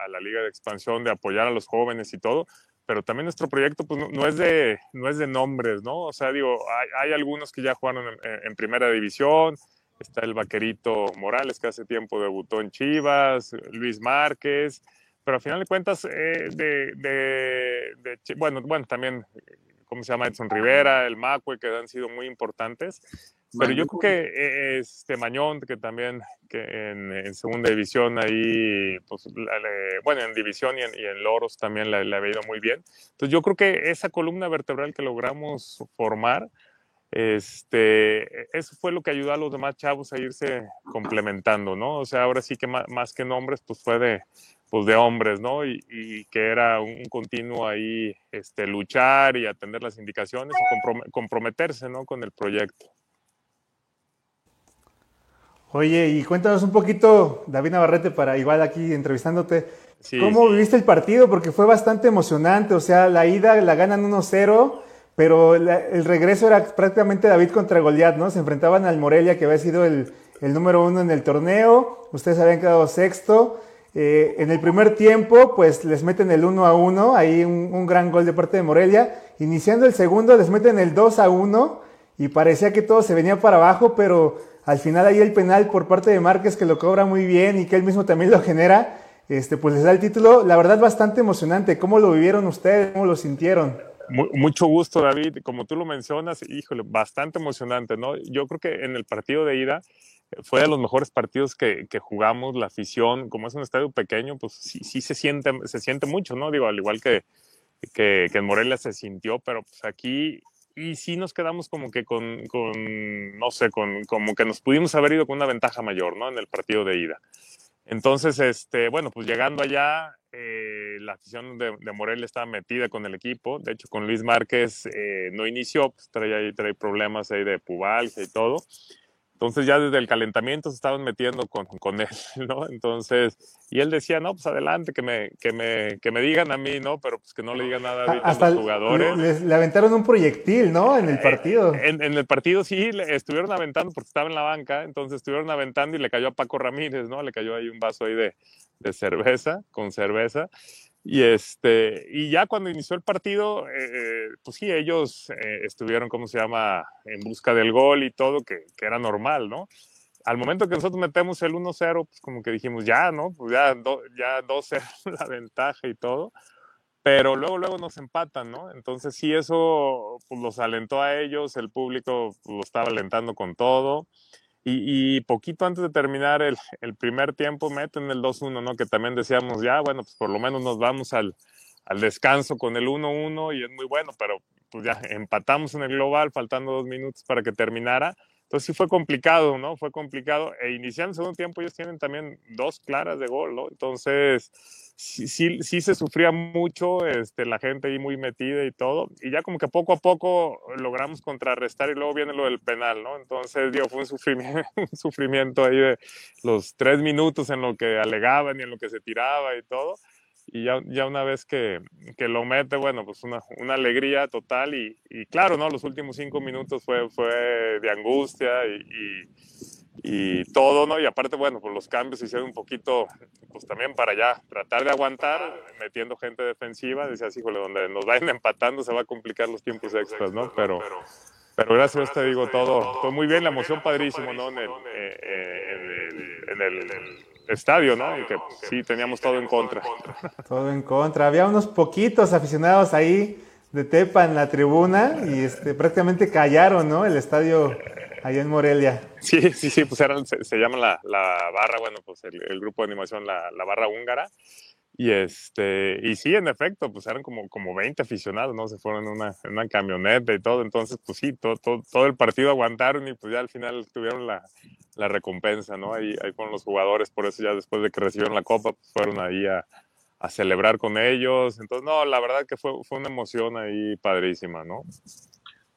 S6: la Liga de Expansión de apoyar a los jóvenes y todo, pero también nuestro proyecto pues no, es, de, no es de nombres, ¿no? O sea, digo, hay, algunos que ya jugaron en, primera división, está el vaquerito Morales que hace tiempo debutó en Chivas, Luis Márquez, pero al final de cuentas, eh, de, bueno, bueno, también, ¿cómo se llama? Edson Rivera, el Macue, que han sido muy importantes, pero yo creo que eh, este Mañón, que también que en, segunda división ahí, pues, bueno, en división y en, Loros también le, le, ha ido muy bien. Entonces yo creo que esa columna vertebral que logramos formar, este, eso fue lo que ayudó a los demás chavos a irse complementando, ¿no? O sea, ahora sí que más, que nombres, pues fue de, pues de hombres, ¿no? Y, y, que era un continuo ahí, este, luchar y atender las indicaciones y comprometerse, ¿no? Con el proyecto.
S2: Oye, y cuéntanos un poquito, David Navarrete, para igual aquí entrevistándote, ¿cómo viviste el partido? Porque fue bastante emocionante, o sea, la ida la ganan 1-0, pero el regreso era prácticamente David contra Goliat, ¿no? Se enfrentaban al Morelia, que había sido el, número uno en el torneo, ustedes habían quedado sexto. Eh, en el primer tiempo, pues les meten el 1 a 1, ahí un, un, gran gol de parte de Morelia. Iniciando el segundo, les meten el 2 a 1 y parecía que todo se venía para abajo, pero al final ahí el penal por parte de Márquez que lo cobra muy bien y que él mismo también lo genera, este, pues les da el título. La verdad, bastante emocionante. ¿Cómo lo vivieron ustedes? ¿Cómo lo sintieron?
S6: Mucho gusto, David. Como tú lo mencionas, híjole, bastante emocionante, ¿no? Yo creo que en el partido de ida fue de los mejores partidos que, jugamos, la afición, como es un estadio pequeño, pues sí, sí se, siente, se siente mucho, ¿no? Digo, al igual que, que, que en Morelia se sintió, pero pues aquí y sí nos quedamos como que con, con, no sé, con, como que nos pudimos haber ido con una ventaja mayor, ¿no? En el partido de ida. Entonces, este, bueno, pues llegando allá, eh, la afición de, de, estaba metida con el equipo. De hecho, con Luis Márquez eh, no inició, pues trae, trae problemas ahí de pubalgia y todo. Entonces ya desde el calentamiento se estaban metiendo con, con, él, ¿no? Entonces, y él decía, no, pues adelante, que me, que me, que me digan a mí, ¿no? Pero pues que no le digan nada a los jugadores.
S2: Le, aventaron un proyectil, ¿no? En el eh, partido.
S6: en, en, el partido sí, le estuvieron aventando porque estaba en la banca, entonces estuvieron aventando y le cayó a Paco Ramírez, ¿no? Le cayó ahí un vaso ahí de, de cerveza, con cerveza. Y, este, y ya cuando inició el partido, eh, pues sí, ellos eh, estuvieron, ¿cómo se llama?, en busca del gol y todo, que, que era normal, ¿no? Al momento que nosotros metemos el 1-0, pues como que dijimos, ya, ¿no? Pues ya, ya 2-0 la ventaja y todo. Pero luego, luego nos empatan, ¿no? Entonces sí, eso pues los alentó a ellos, el público lo estaba alentando con todo. Y, poquito antes de terminar el, el primer tiempo meten el 2-1, ¿no? Que también decíamos, ya, bueno, pues por lo menos nos vamos al, al descanso con el 1-1 y es muy bueno, pero pues ya empatamos en el global, faltando dos minutos para que terminara. Entonces sí fue complicado, ¿no? Fue complicado. E iniciando el segundo tiempo ellos tienen también dos claras de gol, ¿no? Entonces sí, sí, sí, se sufría mucho, este, la gente ahí muy metida y todo, y ya como que poco a poco logramos contrarrestar y luego viene lo del penal, ¿no? Entonces, digo, fue un sufrimiento, un sufrimiento ahí de los tres minutos en lo que alegaban y en lo que se tiraba y todo, y ya, ya una vez que, que lo mete, bueno, pues una, una alegría total y, y, claro, ¿no? Los últimos cinco minutos fue, fue de angustia y, y todo, ¿no? Y aparte, bueno, pues los cambios se hicieron un poquito, pues también para ya tratar de aguantar, metiendo gente defensiva, decía así, híjole, donde nos vayan empatando se va a complicar los tiempos extras, ¿no? Pero, pero gracias a te digo todo, fue muy bien, la emoción padrísimo, ¿no? En el, eh, eh, en el, estadio, ¿no? Sí teníamos todo en contra.
S2: Todo en contra. Había unos poquitos aficionados ahí de Tepa en la tribuna y este, prácticamente callaron, ¿no? El estadio allá en Morelia.
S6: Sí, sí, sí, pues eran, se, llama la, la, barra, bueno, pues el, el grupo de animación, la, la, barra húngara. Y, este, y sí, en efecto, pues eran como, como 20 aficionados, ¿no? Se fueron en una, en una camioneta y todo. Entonces, pues sí, todo, todo, todo, el partido aguantaron y pues ya al final tuvieron la, la recompensa, ¿no? Ahí, ahí fueron los jugadores, por eso ya después de que recibieron la copa, pues fueron ahí a, celebrar con ellos. Entonces, no, la verdad que fue, fue una emoción ahí padrísima, ¿no?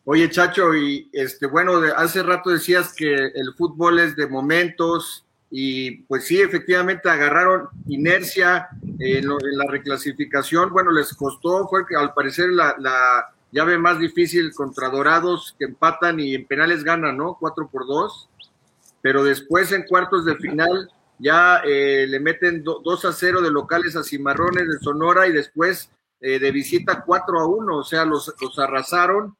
S1: Oye, Chacho, y este, bueno, hace rato decías que el fútbol es de momentos y pues sí, efectivamente agarraron inercia en, la reclasificación. Bueno, les costó, fue al parecer la, la, llave más difícil contra Dorados que empatan y en penales ganan, ¿no? 4 por 2. Pero después en cuartos de final ya eh, le meten 2 a 0 de locales a Cimarrones de Sonora y después eh, de visita 4 a 1, o sea, los, los arrasaron.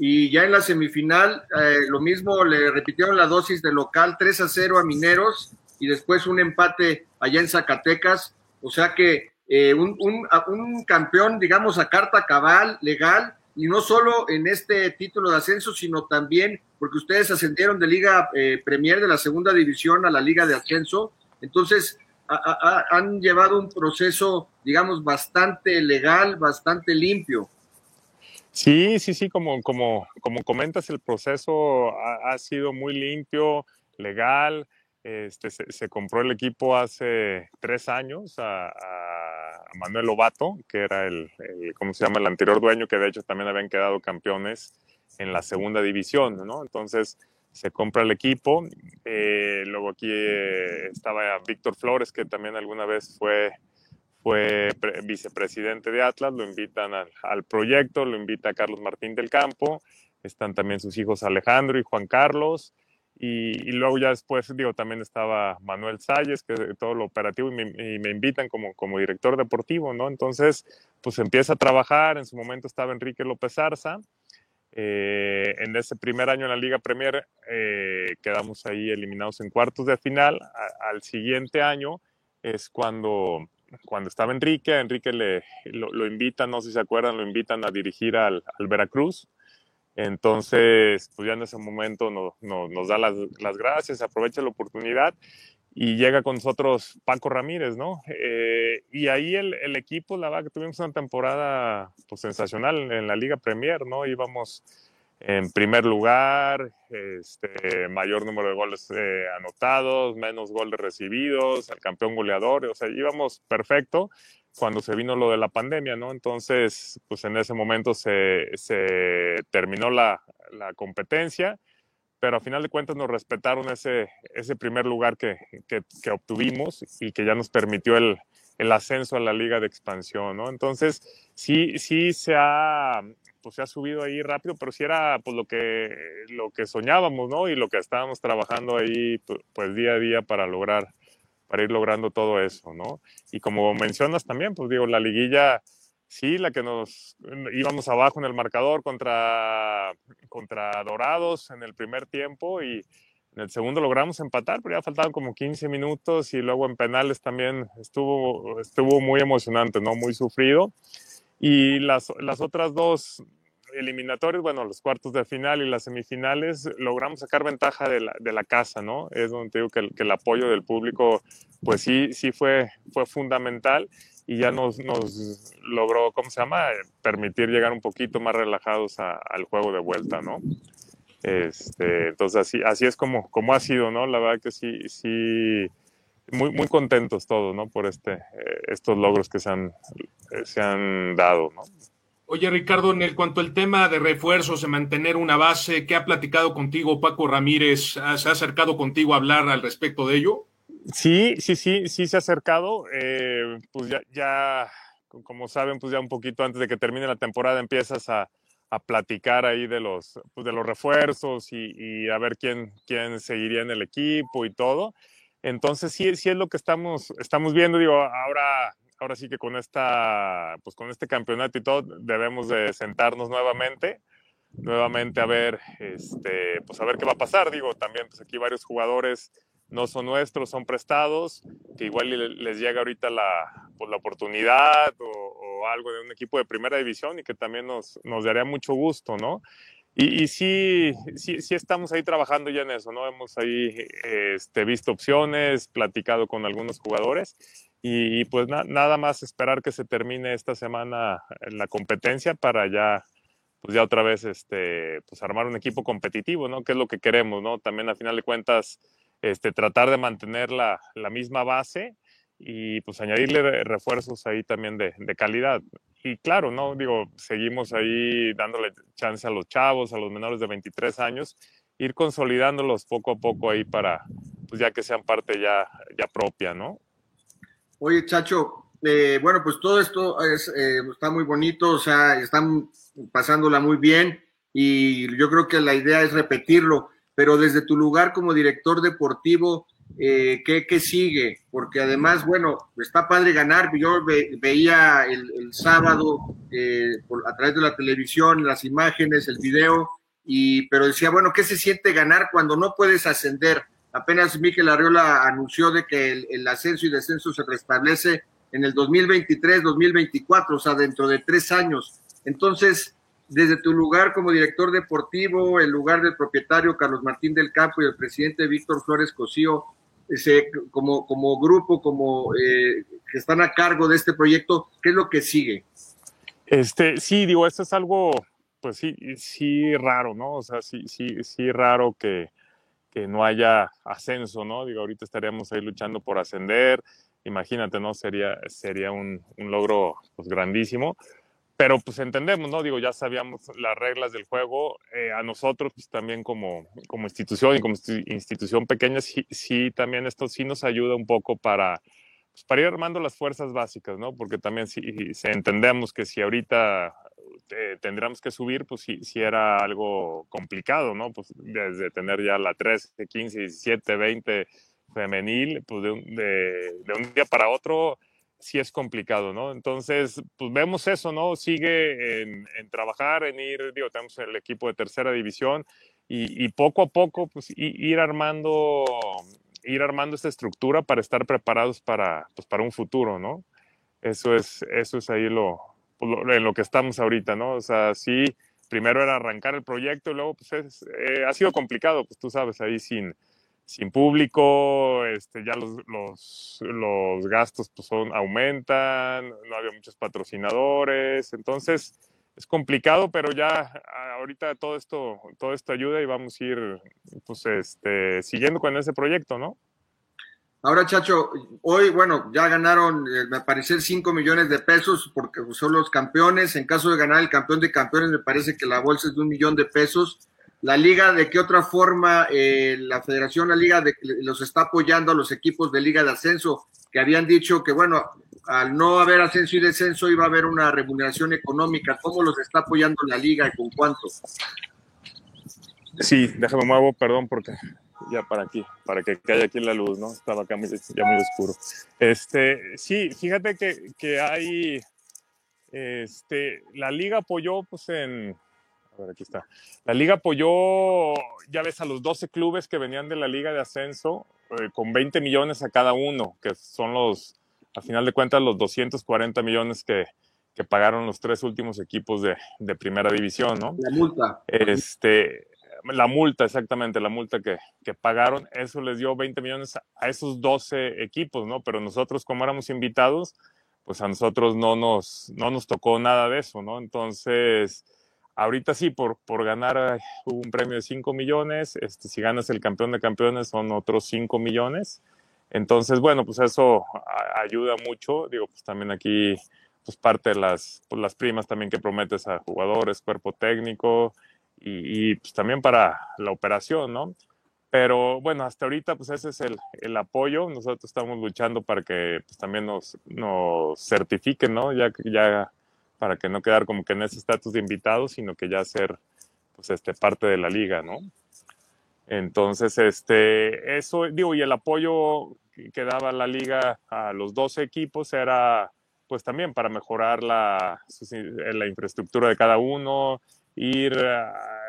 S1: Y ya en la semifinal, eh, lo mismo, le repitieron la dosis de local 3 a 0 a Mineros y después un empate allá en Zacatecas. O sea que un, un, un campeón, digamos, a carta cabal, legal, y no solo en este título de ascenso, sino también porque ustedes ascendieron de Liga eh, Premier de la segunda división a la Liga de Ascenso. Entonces, han llevado un proceso, digamos, bastante legal, bastante limpio.
S6: Sí, sí, sí, como, como, como comentas, el proceso ha, sido muy limpio, legal. Este, se, compró el equipo hace tres años a Manuel Lobato, que era el, ¿cómo se llama?, el anterior dueño, que de hecho también habían quedado campeones en la segunda división, ¿no? Entonces se compra el equipo. Eh, luego aquí eh, estaba Víctor Flores, que también alguna vez fue, fue vicepresidente de Atlas, lo invitan al, al, proyecto, lo invita Carlos Martín del Campo, están también sus hijos Alejandro y Juan Carlos. Y, luego ya después, digo, también estaba Manuel Salles, que todo lo operativo, y me, invitan como, como director deportivo, ¿no? Entonces, pues empieza a trabajar, en su momento estaba Enrique López Arza, eh, en ese primer año en la Liga Premier eh, quedamos ahí eliminados en cuartos de final, al siguiente año es cuando, cuando estaba Enrique, Enrique le, lo, invitan, no sé si se acuerdan, lo invitan a dirigir al, al Veracruz, entonces, pues ya en ese momento nos da las, gracias, aprovecha la oportunidad y llega con nosotros Paco Ramírez, ¿no? Eh, y ahí el, equipo, la verdad que tuvimos una temporada pues, sensacional en la Liga Premier, ¿no? Íbamos en primer lugar, este, mayor número de goles eh, anotados, menos goles recibidos, el campeón goleador, o sea, íbamos perfecto cuando se vino lo de la pandemia, ¿no? Entonces, pues en ese momento se, se terminó la, la, competencia, pero a final de cuentas nos respetaron ese, ese primer lugar que, que, que obtuvimos y que ya nos permitió el, el, ascenso a la liga de expansión, ¿no? Entonces, sí, sí se ha, pues se ha subido ahí rápido, pero sí era pues lo que, lo que soñábamos, ¿no? Y lo que estábamos trabajando ahí, pues día a día para lograr para ir logrando todo eso, ¿no? Y como mencionas también, pues digo, la liguilla, sí, la que nos íbamos abajo en el marcador contra, contra Dorados en el primer tiempo y en el segundo logramos empatar, pero ya faltaban como 15 minutos y luego en penales también estuvo, estuvo muy emocionante, ¿no? Muy sufrido. Y las, las otras dos eliminatorios, bueno, los cuartos de final y las semifinales, logramos sacar ventaja de la, de la casa, ¿no? Es donde digo que el, apoyo del público, pues sí, sí fue, fue fundamental y ya nos, nos logró, ¿cómo se llama? Permitir llegar un poquito más relajados al juego de vuelta, ¿no? Este, entonces así, así es como, como ha sido, ¿no? La verdad que sí, sí, muy, muy contentos todos, ¿no? Por este, eh, estos logros que se han, se han dado, ¿no?
S3: Oye, Ricardo, en el cuanto al tema de refuerzos, de mantener una base, ¿qué ha platicado contigo Paco Ramírez? ¿Se ha acercado contigo a hablar al respecto de ello?
S6: Sí, sí, sí, sí se ha acercado. Eh, pues ya, ya, como saben, pues ya un poquito antes de que termine la temporada empiezas a, a platicar ahí de los, pues de los refuerzos y, y, a ver quién, quién seguiría en el equipo y todo. Entonces sí, sí es lo que estamos, estamos viendo. Digo, ahora ahora sí que con esta, pues con este campeonato y todo, debemos de sentarnos nuevamente, nuevamente a ver, este, pues a ver qué va a pasar. Digo, también pues aquí varios jugadores no son nuestros, son prestados, que igual les llega ahorita la, pues, la oportunidad o, algo de un equipo de primera división y que también nos, nos daría mucho gusto, ¿no? Y, sí, sí, sí, estamos ahí trabajando ya en eso, ¿no? Hemos ahí este, visto opciones, platicado con algunos jugadores y, pues nada más esperar que se termine esta semana la competencia para ya, pues ya otra vez, este, pues armar un equipo competitivo, ¿no? Que es lo que queremos, ¿no? También a final de cuentas, este, tratar de mantener la, la misma base y pues añadirle refuerzos ahí también de, de, calidad. Y claro, ¿no? Digo, seguimos ahí dándole chance a los chavos, a los menores de 23 años, ir consolidándolos poco a poco ahí para, pues ya que sean parte ya, ya propia, ¿no?
S1: Oye, Chacho, eh, bueno, pues todo esto es, eh, está muy bonito, o sea, están pasándola muy bien y yo creo que la idea es repetirlo, pero desde tu lugar como director deportivo, eh, ¿qué, sigue? Porque además, bueno, está padre ganar. Yo veía el, sábado eh, a través de la televisión, las imágenes, el video, y, pero decía, bueno, ¿qué se siente ganar cuando no puedes ascender? Apenas Miquel Arriola anunció de que el, ascenso y descenso se restablece en el 2023-2024, o sea, dentro de tres años. Entonces, desde tu lugar como director deportivo, el lugar del propietario Carlos Martín del Campo y el presidente Víctor Flores Cosío, como, como grupo, como eh, que están a cargo de este proyecto, ¿qué es lo que sigue?
S6: Este, sí, digo, esto es algo, pues sí, sí raro, ¿no? O sea, sí, sí, sí raro que, que no haya ascenso, ¿no? Digo, ahorita estaríamos ahí luchando por ascender, imagínate, ¿no? Sería, sería un, un logro pues, grandísimo pero pues entendemos, ¿no? Digo, ya sabíamos las reglas del juego. Eh, a nosotros, pues también como, como institución y como institución pequeña, sí, sí, también esto sí nos ayuda un poco para, pues, para ir armando las fuerzas básicas, ¿no? Porque también si, entendemos que si ahorita eh, tendríamos que subir, pues sí, sí, era algo complicado, ¿no? Pues desde tener ya la 13, 15, 17, 20 femenil, pues de un, de, de un día para otro sí es complicado, ¿no? Entonces, pues vemos eso, ¿no? Sigue en, trabajar, en ir, digo, tenemos el equipo de tercera división y, poco a poco, pues ir armando, ir armando esta estructura para estar preparados para, pues, para un futuro, ¿no? Eso es, eso es ahí pues, lo, en lo que estamos ahorita, ¿no? O sea, sí, primero era arrancar el proyecto y luego, pues eh, ha sido complicado, pues tú sabes, ahí sin, sin público, este, ya los, los, los, gastos pues son, aumentan, no había muchos patrocinadores, entonces es complicado, pero ya ahorita todo esto, todo esto ayuda y vamos a ir pues, este, siguiendo con ese proyecto, ¿no?
S1: Ahora, Chacho, hoy, bueno, ya ganaron, eh, me parece, 5 millones de pesos porque son los campeones. En caso de ganar el campeón de campeones, me parece que la bolsa es de un millón de pesos la liga, de qué otra forma eh, la federación, la liga de, los está apoyando a los equipos de liga de ascenso, que habían dicho que, bueno, al no haber ascenso y descenso iba a haber una remuneración económica. ¿Cómo los está apoyando la liga y con cuánto?
S6: Sí, déjame muevo, perdón, porque ya para aquí, para que caiga aquí la luz, ¿no? Estaba acá ya muy oscuro. Este, sí, fíjate que, que hay, este, la liga apoyó pues en aquí está. La liga apoyó, ya ves, a los 12 clubes que venían de la liga de ascenso eh, con 20 millones a cada uno, que son los, a final de cuentas, los 240 millones que, que pagaron los tres últimos equipos de, de, primera división, ¿no?
S1: La multa.
S6: Este, la multa, exactamente, la multa que, que, pagaron, eso les dio 20 millones a esos 12 equipos, ¿no? Pero nosotros, como éramos invitados, pues a nosotros no nos, no nos tocó nada de eso, ¿no? Entonces, Ahorita sí, por, por ganar un premio de 5 millones, este, si ganas el campeón de campeones son otros 5 millones. Entonces, bueno, pues eso ayuda mucho. Digo, pues también aquí, pues parte de las, pues las primas también que prometes a jugadores, cuerpo técnico y, pues también para la operación, ¿no? Pero bueno, hasta ahorita pues ese es el, el apoyo. Nosotros estamos luchando para que pues, también nos, nos certifiquen, ¿no? Ya, ya para que no quedar como que en ese estatus de invitado, sino que ya ser pues este parte de la liga, ¿no? Entonces, este, eso, digo, y el apoyo que daba la liga a los 12 equipos era pues también para mejorar la, la infraestructura de cada uno, ir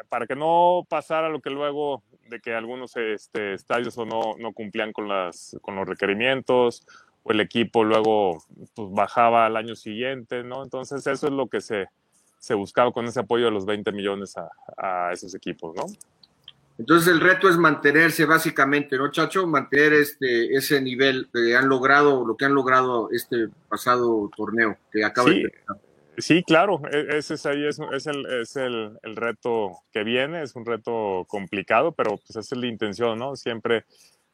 S6: para que no pasara lo que luego de que algunos este, estadios o no, no cumplían con, las, con los requerimientos o el equipo luego pues, bajaba al año siguiente, ¿no? Entonces eso es lo que se, se buscaba con ese apoyo de los 20 millones a, a esos equipos, ¿no?
S1: Entonces el reto es mantenerse básicamente, ¿no, Chacho? Mantener este, ese nivel que han logrado, lo que han logrado este pasado torneo que acaba
S6: sí,
S1: de
S6: Sí, claro, e, ese es ahí es, es, el, es el, el, reto que viene, es un reto complicado, pero pues esa es la intención, ¿no? Siempre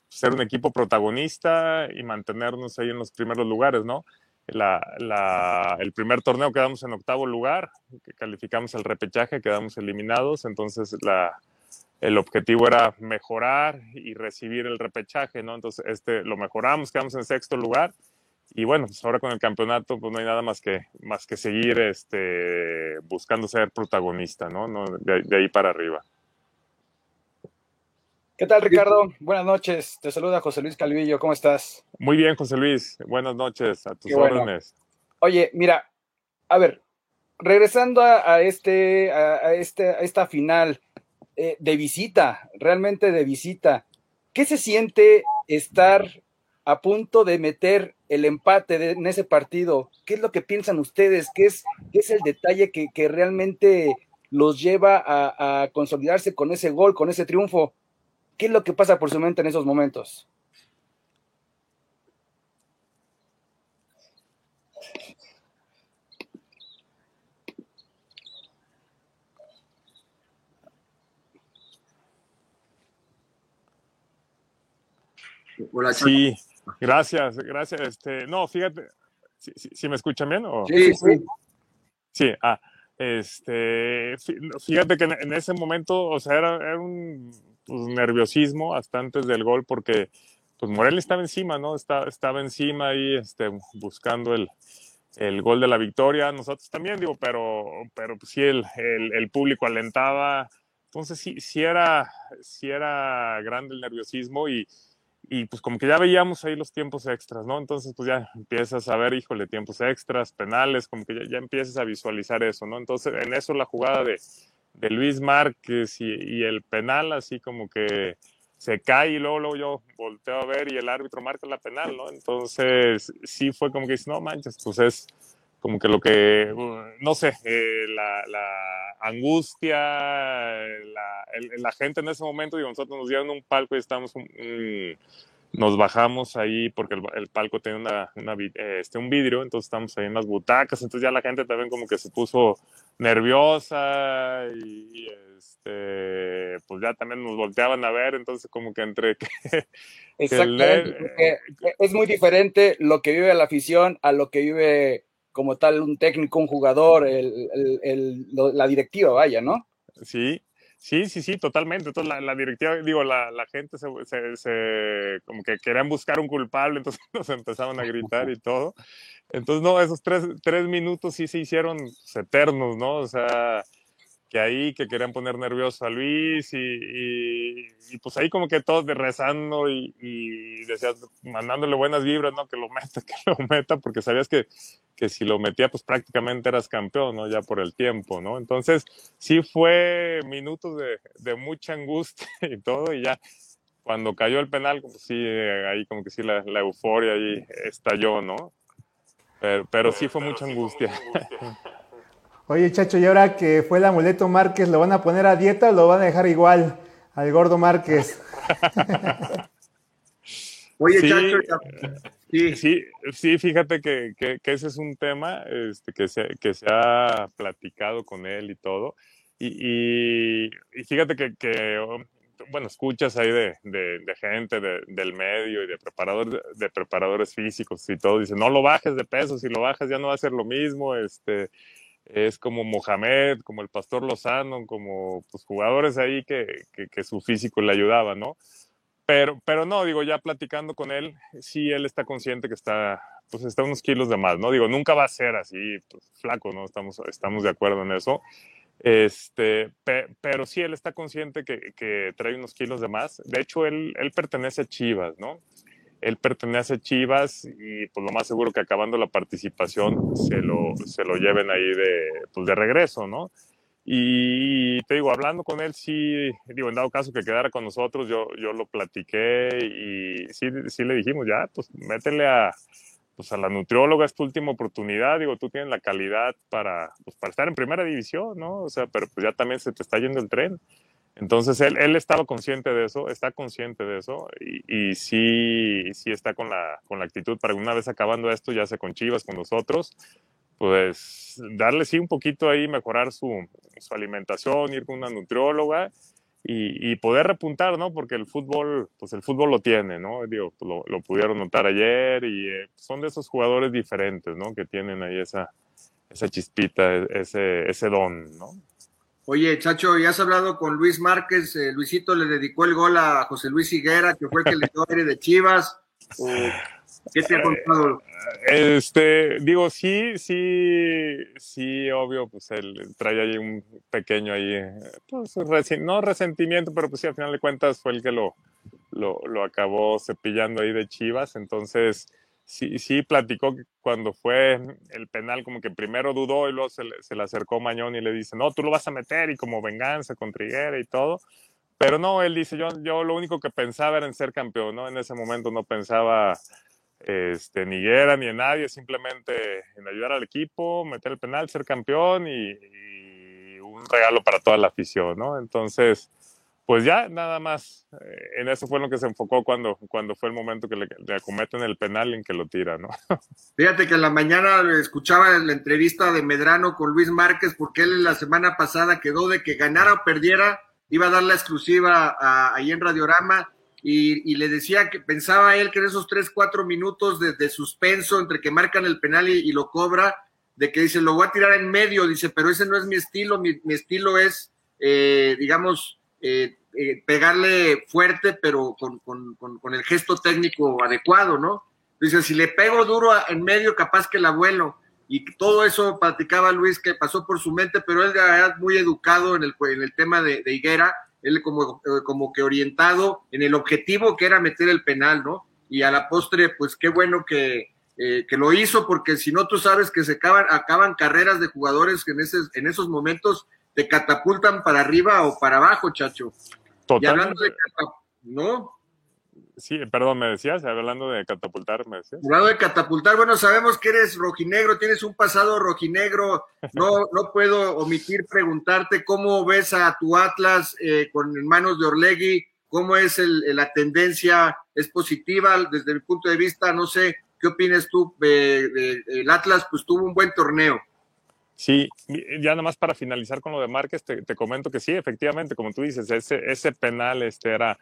S6: ser un equipo protagonista y mantenernos ahí en los primeros lugares, ¿no? La, la, el primer torneo quedamos en octavo lugar, que calificamos el repechaje, quedamos eliminados, entonces la, el objetivo era mejorar y recibir el repechaje, ¿no? Entonces, este, lo mejoramos, quedamos en sexto lugar. Y bueno, pues ahora con el campeonato, pues no hay nada más que, más que seguir este, buscando ser protagonista, ¿no? no de, de, ahí para arriba.
S4: ¿Qué tal, Ricardo? Buenas noches. Te saluda José Luis Calvillo. ¿Cómo estás?
S6: Muy bien, José Luis. Buenas noches. A tus bueno. órdenes.
S4: Oye, mira, a ver, regresando a, a este, a, a, este, a esta final, eh, de visita, realmente de visita. ¿Qué se siente estar a punto de meter el empate de, en ese partido? ¿Qué es lo que piensan ustedes? ¿Qué es, qué es el detalle que, que, realmente los lleva a, a, consolidarse con ese gol, con ese triunfo? ¿Qué es lo que pasa por su mente en esos momentos?
S6: Hola, sí, gracias, gracias. Este, no, fíjate, ¿sí, sí, sí me escuchan bien? O?
S1: Sí, sí.
S6: Sí, ah, este, fíjate que en, en ese momento, o sea, era, era un nerviosismo hasta antes del gol porque pues Morel estaba encima, ¿no? Está, estaba encima ahí este, buscando el, el gol de la victoria, nosotros también, digo, pero, pero pues, sí, el, el, el público alentaba, entonces sí, sí, era, sí era grande el nerviosismo y, y pues como que ya veíamos ahí los tiempos extras, ¿no? Entonces pues ya empiezas a ver, híjole, tiempos extras, penales, como que ya, ya empiezas a visualizar eso, ¿no? Entonces en eso la jugada de, de Luis Márquez y, el penal así como que se cae y luego, luego yo volteo a ver y el árbitro marca la penal, ¿no? Entonces sí fue como que dice, no manches, pues es como que lo que, no sé, eh, la, angustia, la, gente en ese momento, digo, nosotros nos dieron un palco y estamos, un, nos bajamos ahí porque el, el palco tiene una, una, este, un vidrio, entonces estamos ahí en las butacas, entonces ya la gente también como que se puso nerviosa y, este, pues ya también nos volteaban a ver, entonces como que entre que...
S4: Exactamente, que es muy diferente lo que vive la afición a lo que vive como tal un técnico, un jugador, el, la directiva, vaya, ¿no?
S6: Sí, sí, sí, sí, totalmente. Entonces la, directiva, digo, la, la gente se, se, se, como que querían buscar un culpable, entonces nos empezaban a gritar y todo. Entonces, no, esos tres, tres minutos sí se hicieron eternos, ¿no? O sea, que ahí que querían poner nervioso a Luis y, y, y pues ahí como que todos de rezando y, y decías, mandándole buenas vibras, ¿no? Que lo meta, que lo meta, porque sabías que, que si lo metía, pues prácticamente eras campeón, ¿no? Ya por el tiempo, ¿no? Entonces, sí fue minutos de, de mucha angustia y todo, y ya cuando cayó el penal, pues sí, ahí como que sí la, la euforia ahí estalló, ¿no? Pero, pero sí fue mucha angustia.
S2: Oye, Chacho, y ahora que fue el amuleto Márquez, ¿lo van a poner a dieta o lo van a dejar igual al gordo Márquez?
S1: Oye, sí, Chacho,
S6: sí. sí, sí, fíjate que, que, que, ese es un tema este, que, se, que se ha platicado con él y todo. Y, y, y fíjate que, que, bueno, escuchas ahí de, de, de gente de, del medio y de preparadores, de preparadores físicos y todo. Dicen, no lo bajes de peso, si lo bajas ya no va a ser lo mismo. Este, es como Mohamed, como el Pastor Lozano, como pues, jugadores ahí que, que, su físico le ayudaba, ¿no? Pero, pero no, digo, ya platicando con él, sí, él está consciente que está, pues está unos kilos de más, ¿no? Digo, nunca va a ser así, pues, flaco, ¿no? Estamos, estamos de acuerdo en eso. Este, pe, pero sí, él está consciente que, que, trae unos kilos de más. De hecho, él, él pertenece a Chivas, ¿no? Él pertenece a Chivas y pues lo más seguro que acabando la participación se lo, se lo lleven ahí de, pues, de regreso, ¿no? Y te digo, hablando con él, sí, digo, en dado caso que quedara con nosotros, yo, yo lo platiqué y sí, sí le dijimos, ya, pues métele a, pues a la nutrióloga es tu última oportunidad, digo, tú tienes la calidad para, pues para estar en primera división, ¿no? O sea, pero pues ya también se te está yendo el tren. Entonces él, él estaba consciente de eso, está consciente de eso y, y, sí, sí está con la, con la actitud para una vez acabando esto, ya sea con Chivas, con nosotros, pues darle sí un poquito ahí, mejorar su, su alimentación, ir con una nutrióloga y, y, poder repuntar, ¿no? Porque el fútbol, pues el fútbol lo tiene, ¿no? Digo, pues lo, lo, pudieron notar ayer y eh, son de esos jugadores diferentes, ¿no? Que tienen ahí esa, esa chispita, ese, ese don, ¿no?
S1: Oye, Chacho, ¿ya has hablado con Luis Márquez? Eh, Luisito le dedicó el gol a José Luis Higuera, que fue el que le dio aire de Chivas. ¿O ¿Qué te ha contado?
S6: Este, digo, sí, sí, sí, obvio, pues él trae ahí un pequeño ahí, pues, no resentimiento, pero pues sí, al final de cuentas fue el que lo, lo, lo acabó cepillando ahí de Chivas, entonces sí, sí platicó cuando fue el penal, como que primero dudó y luego se le, se le acercó Mañón y le dice, no, tú lo vas a meter y como venganza con Triguera y todo. Pero no, él dice, yo, yo lo único que pensaba era en ser campeón, ¿no? En ese momento no pensaba este, ni Guerra ni en nadie, simplemente en ayudar al equipo, meter el penal, ser campeón y, un regalo para toda la afición, ¿no? Entonces, pues ya nada más, eh, en eso fue lo que se enfocó cuando, cuando fue el momento que le, le acometen el penal en que lo tira, ¿no?
S1: Fíjate que en la mañana escuchaba la entrevista de Medrano con Luis Márquez porque él la semana pasada quedó de que ganara o perdiera, iba a dar la exclusiva a, ahí en Radiorama y, y, le decía que pensaba él que en esos tres, cuatro minutos de, de suspenso entre que marcan el penal y, y, lo cobra, de que dice, lo voy a tirar en medio, dice, pero ese no es mi estilo, mi, mi estilo es, eh, digamos, eh, eh, pegarle fuerte, pero con, con, con, el gesto técnico adecuado, ¿no? Dice, si le pego duro en medio, capaz que el abuelo. Y todo eso platicaba Luis que pasó por su mente, pero él era muy educado en el, en el tema de, de Higuera él como, como que orientado en el objetivo que era meter el penal, ¿no? Y a la postre, pues qué bueno que, eh, que lo hizo, porque si no, tú sabes que se acaban, acaban carreras de jugadores que en, ese, en esos momentos te catapultan para arriba o para abajo, chacho.
S6: Totalmente.
S1: Y hablando de catapultar, ¿no?
S6: Sí, perdón, me decías, hablando de catapultar, me decías.
S1: Hablando de catapultar, bueno, sabemos que eres rojinegro, tienes un pasado rojinegro, no, no puedo omitir preguntarte cómo ves a tu Atlas eh, con manos de Orlegui, cómo es el, la tendencia, es positiva desde mi punto de vista, no sé, ¿qué opinas tú? Eh, eh, el Atlas pues tuvo un buen torneo.
S6: Sí, ya nada más para finalizar con lo de Márquez, te, comento que sí, efectivamente, como tú dices, ese, ese penal este era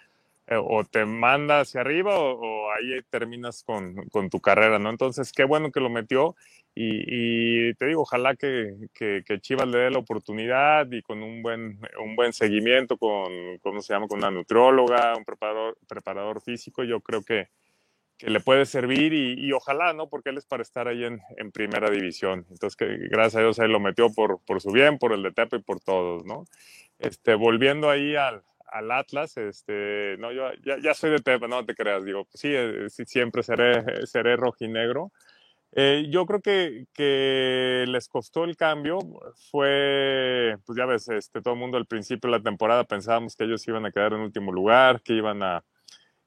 S6: eh, o te manda hacia arriba o, ahí terminas con, con, tu carrera, ¿no? Entonces, qué bueno que lo metió y, y te digo, ojalá que, que, que, Chivas le dé la oportunidad y con un buen, un buen seguimiento con, ¿cómo se llama? Con una nutrióloga, un preparador, preparador físico, yo creo que, que le puede servir y, ojalá, ¿no? Porque él es para estar ahí en, primera división. Entonces, que gracias a Dios él lo metió por, por su bien, por el de Tepe y por todos, ¿no? Este, volviendo ahí al, al Atlas, este, no, yo ya, soy de Tepa, no te creas, digo, sí, eh, sí siempre seré, seré rojinegro. Eh, yo creo que, que, les costó el cambio, fue, pues ya ves, este, todo el mundo al principio de la temporada pensábamos que ellos iban a quedar en último lugar, que iban a,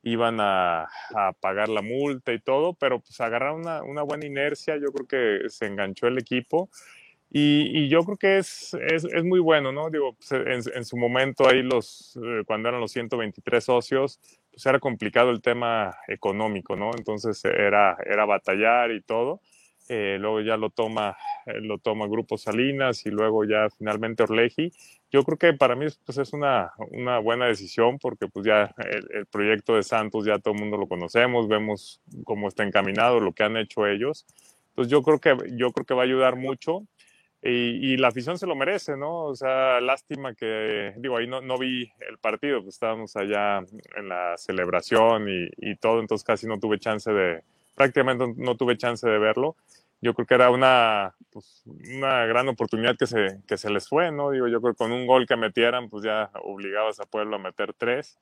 S6: iban a, a pagar la multa y todo, pero pues agarraron una, una buena inercia, yo creo que se enganchó el equipo y, y, yo creo que es, es, es, muy bueno, ¿no? Digo, pues, en, en, su momento ahí los, eh, cuando eran los 123 socios, pues era complicado el tema económico, ¿no? Entonces era, era batallar y todo. Eh, luego ya lo toma, eh, lo toma Grupo Salinas y luego ya finalmente Orleji. Yo creo que para mí pues, es una, una buena decisión porque pues ya el, proyecto de Santos ya todo el mundo lo conocemos, vemos cómo está encaminado, lo que han hecho ellos. Entonces yo creo que, yo creo que va a ayudar mucho. Y, y, la afición se lo merece, ¿no? O sea, lástima que, digo, ahí no, no vi el partido, pues estábamos allá en la celebración y, y, todo, entonces casi no tuve chance de, prácticamente no tuve chance de verlo. Yo creo que era una, pues, una gran oportunidad que se, que se les fue, ¿no? Digo, yo creo que con un gol que metieran, pues ya obligabas a Pueblo a meter tres.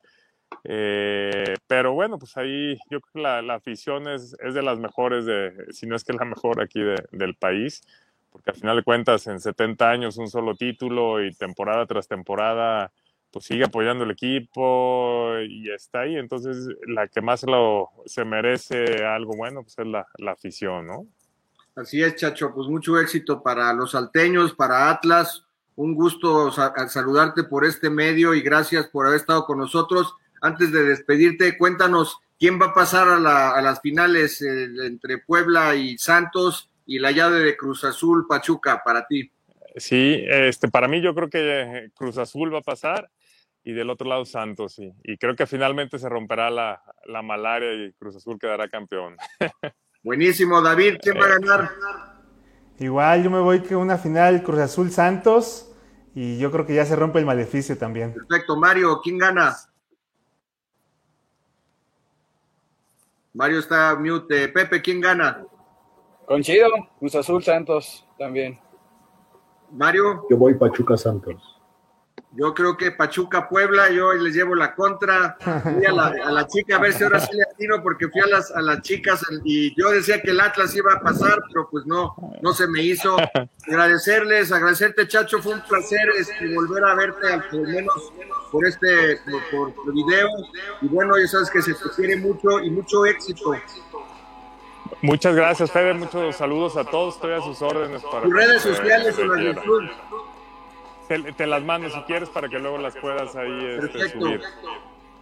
S6: Eh, pero bueno, pues ahí yo creo que la, la afición es, es, de las mejores, de, si no es que la mejor aquí de, del país porque al final de cuentas en 70 años un solo título y temporada tras temporada, pues sigue apoyando el equipo y está ahí. Entonces, la que más lo, se merece algo bueno, pues es la, la afición, ¿no?
S1: Así es, Chacho, pues mucho éxito para los salteños, para Atlas. Un gusto saludarte por este medio y gracias por haber estado con nosotros. Antes de despedirte, cuéntanos quién va a pasar a, las finales eh, entre Puebla y Santos y la llave de Cruz Azul Pachuca para ti.
S6: Sí, este, para mí yo creo que Cruz Azul va a pasar y del otro lado Santos, sí. Y creo que finalmente se romperá la, la malaria y Cruz Azul quedará campeón.
S1: Buenísimo, David, ¿quién va a ganar?
S2: Igual yo me voy que una final Cruz Azul Santos y yo creo que ya se rompe el maleficio también.
S1: Perfecto, Mario, ¿quién gana? Mario está mute. Pepe, ¿quién gana?
S4: Conchido, Cruz Azul Santos también.
S1: Mario.
S5: Yo voy Pachuca Santos.
S1: Yo creo que Pachuca Puebla, yo les llevo la contra. Fui a la, chica a ver si ahora sí le atino, porque fui a las, a las chicas y yo decía que el Atlas iba a pasar, pero pues no, no se me hizo. Agradecerles, agradecerte, Chacho, fue un placer este, volver a verte, al menos por este por, video. Y bueno, ya sabes que se te quiere mucho y mucho éxito.
S6: Muchas gracias, Fede. Muchos saludos a todos. Estoy a sus órdenes
S1: para. Tus redes sociales en la
S6: te, las mando si quieres para que luego las puedas ahí este, subir.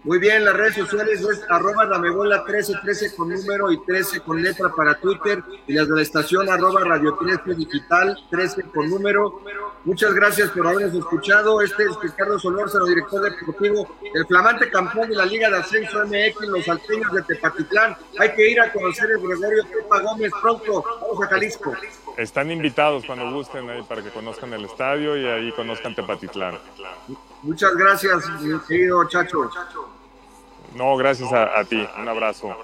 S1: Muy bien, las redes sociales es arroba Damebola 1313 con número y 13 con letra para Twitter y las de la estación arroba Radio 13 Digital 13 con número. Muchas gracias por habernos escuchado. Este es Ricardo Solórzano, director deportivo del flamante campeón de la Liga de Ascenso MX, los alteños de Tepatitlán. Hay que ir a conocer el Gregorio Pepa Gómez pronto. Vamos a Jalisco.
S6: Están invitados cuando gusten ahí para que conozcan el estadio y ahí conozcan Tepatitlán.
S1: Muchas gracias, mi querido Chacho.
S6: No, gracias a, ti. Un abrazo.